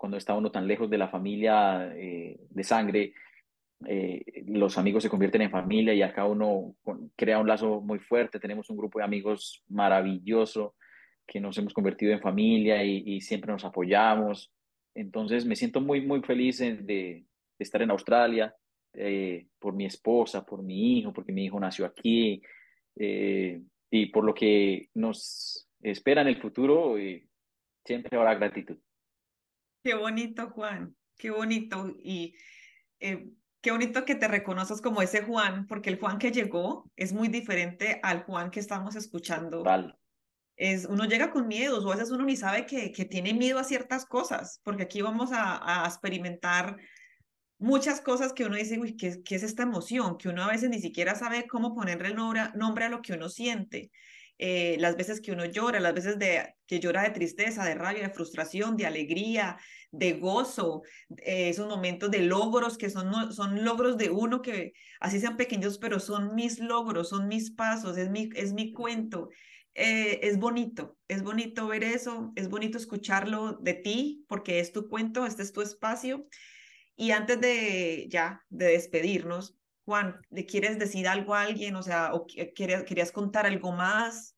Cuando está uno tan lejos de la familia eh, de sangre, eh, los amigos se convierten en familia y acá uno crea un lazo muy fuerte. Tenemos un grupo de amigos maravilloso que nos hemos convertido en familia y, y siempre nos apoyamos. Entonces me siento muy, muy feliz de, de estar en Australia, eh, por mi esposa, por mi hijo, porque mi hijo nació aquí. Eh, y por lo que nos espera en el futuro, y siempre habrá gratitud. Qué bonito, Juan, qué bonito. Y eh, qué bonito que te reconoces como ese Juan, porque el Juan que llegó es muy diferente al Juan que estamos escuchando es, uno llega con miedos o a veces uno ni sabe que, que tiene miedo a ciertas cosas, porque aquí vamos a, a experimentar muchas cosas que uno dice, uy, ¿qué, ¿qué, es esta emoción? Que uno a veces ni siquiera sabe cómo ponerle nombre, nombre a lo que uno siente. Eh, las veces que uno llora, las veces de, que llora de tristeza, de rabia, de frustración, de alegría, de gozo, eh, esos momentos de logros que son, son logros de uno que así sean pequeños, pero son mis logros, son mis pasos, es mi, es mi cuento. Eh, es bonito, es bonito ver eso, es bonito escucharlo de ti, porque es tu cuento, este es tu espacio. Y antes de ya, de despedirnos, Juan, ¿le quieres decir algo a alguien? O sea, o querías, contar algo más?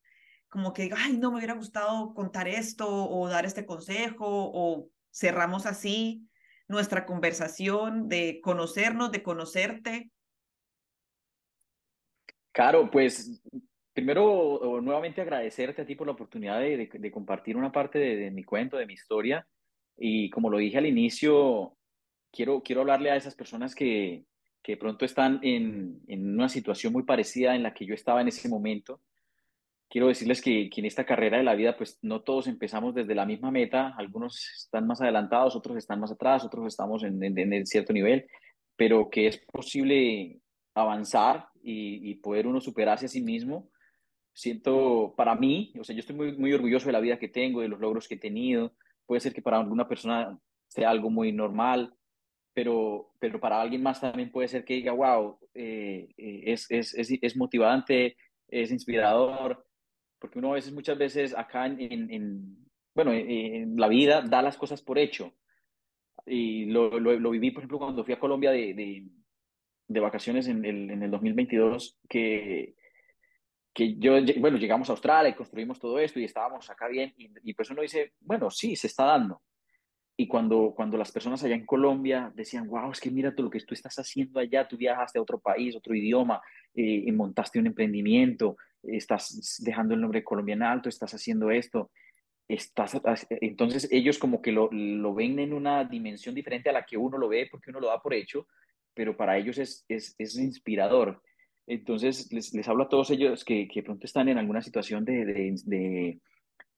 Como que, ay, no me hubiera gustado contar esto o dar este consejo o cerramos así nuestra conversación de conocernos, de conocerte. Claro, pues primero nuevamente agradecerte a ti por la oportunidad de, de, compartir una parte de, de, mi cuento, de mi historia. Y como lo dije al inicio, quiero, quiero hablarle a esas personas que, que pronto están en, en, una situación muy parecida en la que yo estaba en ese momento. Quiero decirles que, que, en esta carrera de la vida, pues no todos empezamos desde la misma meta, algunos están más adelantados, otros están más atrás, otros estamos en, en, en cierto nivel, pero que es posible avanzar y, y, poder uno superarse a sí mismo. Siento, para mí, o sea, yo estoy muy, muy orgulloso de la vida que tengo, de los logros que he tenido. Puede ser que para alguna persona sea algo muy normal, pero, pero para alguien más también puede ser que diga, wow, eh, eh, es, es, es, es, motivante, es inspirador, porque uno a veces, muchas veces acá en, en, bueno, en la vida da las cosas por hecho. Y lo, lo, lo viví, por ejemplo, cuando fui a Colombia de, de, de vacaciones en el, en el 2022, que, que yo, bueno, llegamos a Australia y construimos todo esto y estábamos acá bien, y, y pues uno dice, bueno, sí, se está dando y cuando, cuando las personas allá en Colombia decían, wow, es que mira todo lo que tú estás haciendo allá, tú viajaste a otro país, otro idioma, eh, y montaste un emprendimiento, estás dejando el nombre de Colombia en alto, estás haciendo esto. Estás, entonces ellos como que lo, lo ven en una dimensión diferente a la que uno lo ve porque uno lo da por hecho, pero para ellos es, es, es inspirador. Entonces les, les, hablo a todos ellos que, que pronto están en alguna situación de, de, de,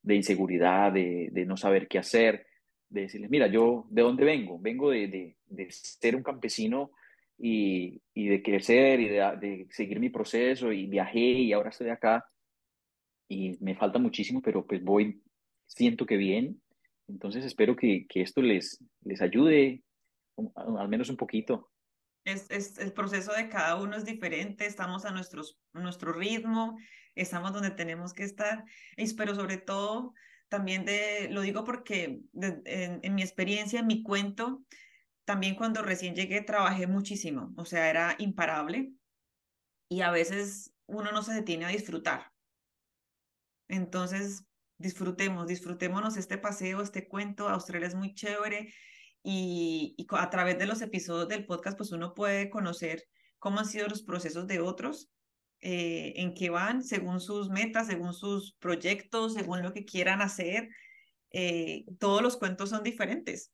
de inseguridad, de, de no saber qué hacer, de decirles, mira, yo de dónde vengo, vengo de, de, de ser un campesino y, y de crecer y de, seguir mi proceso y viajé y ahora estoy acá y me falta muchísimo, pero pues voy, siento que bien, entonces espero que, que esto les, les ayude al menos un poquito. Es, es, el proceso de cada uno es diferente, estamos a nuestros, nuestro ritmo, estamos donde tenemos que estar, pero sobre todo también de, lo digo porque en, mi experiencia, en mi cuento, también cuando recién llegué trabajé muchísimo, o sea, era imparable y a veces uno no se detiene a disfrutar. Entonces, disfrutemos, disfrutémonos este paseo, este cuento. Australia es muy chévere y, y, a través de los episodios del podcast, pues uno puede conocer cómo han sido los procesos de otros eh, en qué van, según sus metas, según sus proyectos, según lo que quieran hacer. Eh, todos los cuentos son diferentes,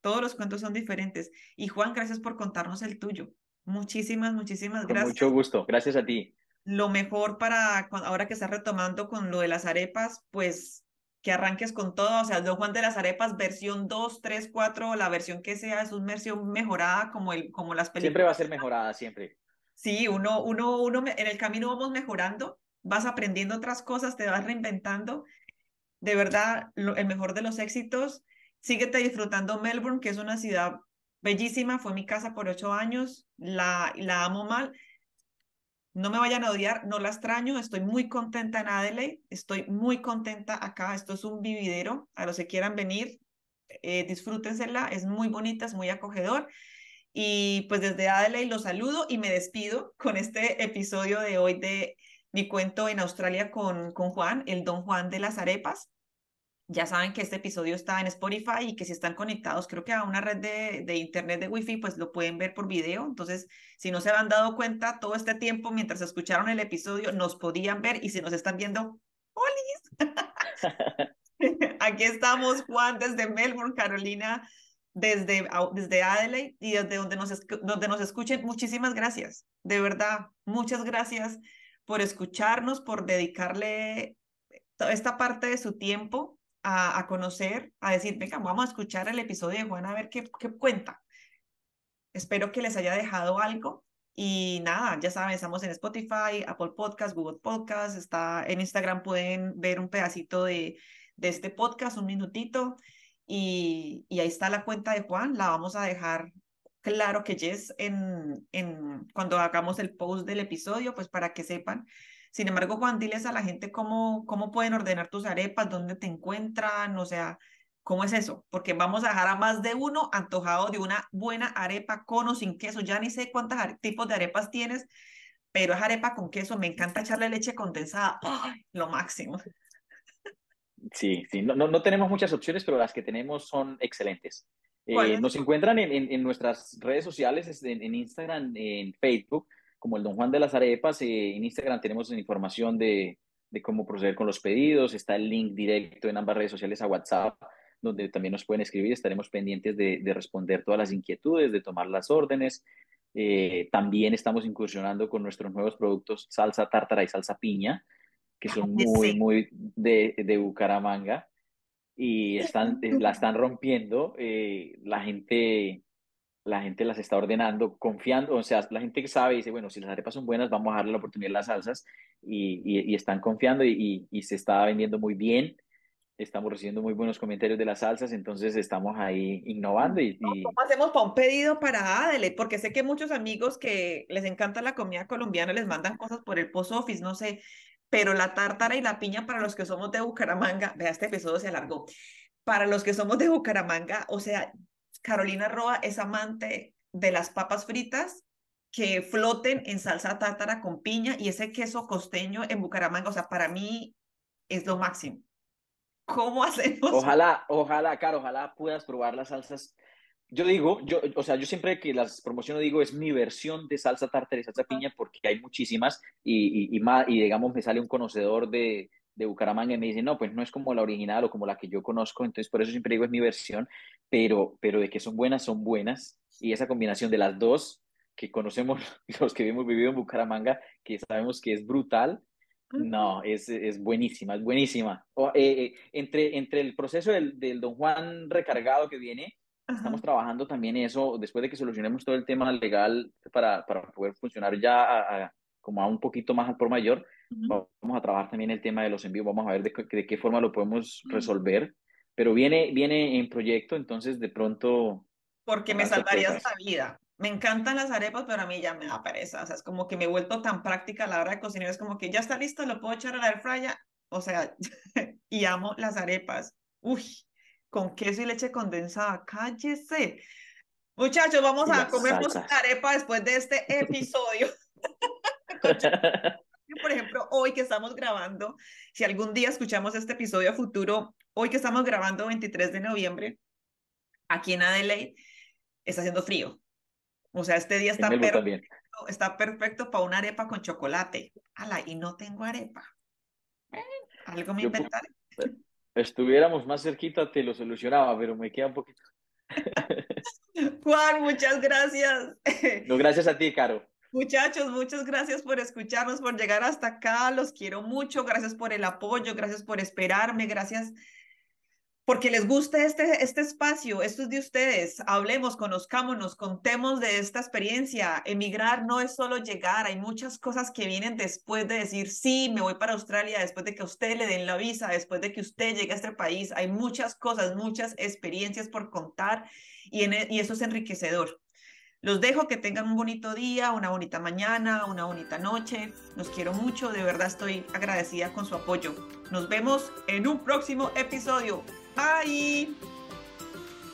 todos los cuentos son diferentes. Y Juan, gracias por contarnos el tuyo. Muchísimas, muchísimas gracias. Con mucho gusto, gracias a ti. Lo mejor para ahora que estás retomando con lo de las arepas, pues que arranques con todo, o sea, Don Juan de las Arepas, versión 2, 3, 4, la versión que sea, es una versión mejorada como, el, como las películas. Siempre va a ser mejorada, siempre. Sí, uno, uno, uno, en el camino vamos mejorando, vas aprendiendo otras cosas, te vas reinventando. De verdad, el mejor de los éxitos. Síguete disfrutando Melbourne, que es una ciudad bellísima. Fue mi casa por ocho años. La, la amo mal. No me vayan a odiar, no la extraño. Estoy muy contenta en Adelaide. Estoy muy contenta acá. Esto es un vividero. A los que quieran venir, eh. Es muy bonita, es muy acogedor. Y pues desde Adelaide los saludo y me despido con este episodio de hoy de mi cuento en Australia con, con Juan, el don Juan de las arepas. Ya saben que este episodio está en Spotify y que si están conectados, creo que a una red de, de internet de Wi-Fi, pues lo pueden ver por video. Entonces, si no se han dado cuenta, todo este tiempo mientras escucharon el episodio, nos podían ver y si nos están viendo, ¡Holis! Aquí estamos, Juan, desde Melbourne, Carolina desde, desde Adelaide y desde donde nos, donde nos escuchen. Muchísimas gracias, de verdad, muchas gracias por escucharnos, por dedicarle toda esta parte de su tiempo a, a, conocer, a decir, venga, vamos a escuchar el episodio de Juan a ver qué, qué cuenta. Espero que les haya dejado algo y nada, ya saben, estamos en Spotify, Apple Podcast, Google Podcast, está en Instagram, pueden ver un pedacito de, de este podcast, un minutito, y, ahí está la cuenta de Juan, la vamos a dejar claro que Jess en, cuando hagamos el post del episodio, pues para que sepan. Sin embargo, Juan, diles a la gente cómo, cómo pueden ordenar tus arepas, dónde te encuentran, o sea, ¿Cómo es eso? Porque vamos a dejar a más de uno antojado de una buena arepa con o sin queso. Ya ni sé cuántos tipos de arepas tienes, pero es arepa con queso. Me encanta echarle leche condensada. Lo máximo. Sí, sí. No, no, no, tenemos muchas opciones, pero las que tenemos son excelentes. Eh, nos encuentran en, en, en, nuestras redes sociales, en, en, Instagram, en Facebook, como el Don Juan de las Arepas. Eh, en Instagram tenemos información de, de cómo proceder con los pedidos. Está el link directo en ambas redes sociales a WhatsApp donde también nos pueden escribir. Estaremos pendientes de, de responder todas las inquietudes, de tomar las órdenes. Eh, también estamos incursionando con nuestros nuevos productos salsa tártara y salsa piña, que son muy, muy de, de Bucaramanga y están, la están rompiendo. Eh, la gente la gente las está ordenando, confiando, o sea, la gente que sabe dice, bueno, si las arepas son buenas, vamos a darle la oportunidad a las salsas y, y, y están confiando y, y, se está vendiendo muy bien estamos recibiendo muy buenos comentarios de las salsas, entonces estamos ahí innovando. Y, y... ¿Cómo hacemos para un pedido para Adele? Porque sé que muchos amigos que les encanta la comida colombiana les mandan cosas por el post office, no sé, pero la tártara y la piña para los que somos de Bucaramanga, vea, este episodio se alargó, para los que somos de Bucaramanga, o sea, Carolina Roa es amante de las papas fritas que floten en salsa tártara con piña y ese queso costeño en Bucaramanga, o sea, para mí es lo máximo. ¿Cómo hacemos? Ojalá, ojalá, Caro, ojalá puedas probar las salsas. Yo digo, yo, o sea, yo siempre que las promociono digo es mi versión de salsa tártara y salsa piña porque hay muchísimas y, y, y, más, y digamos me sale un conocedor de, de Bucaramanga y me dice, no, pues no es como la original o como la que yo conozco, entonces por eso siempre digo es mi versión, pero, pero de que son buenas, son buenas y esa combinación de las dos que conocemos los que hemos vivido en Bucaramanga, que sabemos que es brutal, no, es, es buenísima, es buenísima. O, eh, eh, entre, entre el proceso del, del, Don Juan recargado que viene, Ajá. estamos trabajando también eso, después de que solucionemos todo el tema legal para, para poder funcionar ya a, a, como a un poquito más al por mayor, vamos a trabajar también el tema de los envíos, vamos a ver de, de qué forma lo podemos resolver, pero viene, viene en proyecto, entonces de pronto... Porque me salvarías la vida me encantan las arepas, pero a mí ya me da pereza. O sea, es como que me he vuelto tan práctica a la hora de cocinar. Es como que ya está listo, lo puedo echar a la air fryer. O sea, y amo las arepas. Uy, con queso y leche condensada. Cállese. Muchachos, vamos a comernos una arepa después de este episodio. Por ejemplo, hoy que estamos grabando, si algún día escuchamos este episodio a futuro, hoy que estamos grabando 23 de noviembre, aquí en Adelaide, está haciendo frío. O sea, este día está perfecto, está perfecto para una arepa con chocolate. Ala, y no tengo arepa. Eh, algo me inventaré. Estuviéramos más cerquita, te lo solucionaba, pero me queda un poquito. Juan, muchas gracias. No, gracias a ti, Caro. Muchachos, muchas gracias por escucharnos, por llegar hasta acá. Los quiero mucho. Gracias por el apoyo, gracias por esperarme, gracias porque les guste este, este espacio, esto es de ustedes, hablemos, conozcámonos, contemos de esta experiencia. Emigrar no es solo llegar, hay muchas cosas que vienen después de decir, sí, me voy para Australia, después de que usted le den la visa, después de que usted llegue a este país, hay muchas cosas, muchas experiencias por contar y, en, y eso es enriquecedor. Los dejo que tengan un bonito día, una bonita mañana, una bonita noche. Los quiero mucho, de verdad estoy agradecida con su apoyo. Nos vemos en un próximo episodio. Bye!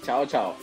Tchau, tchau.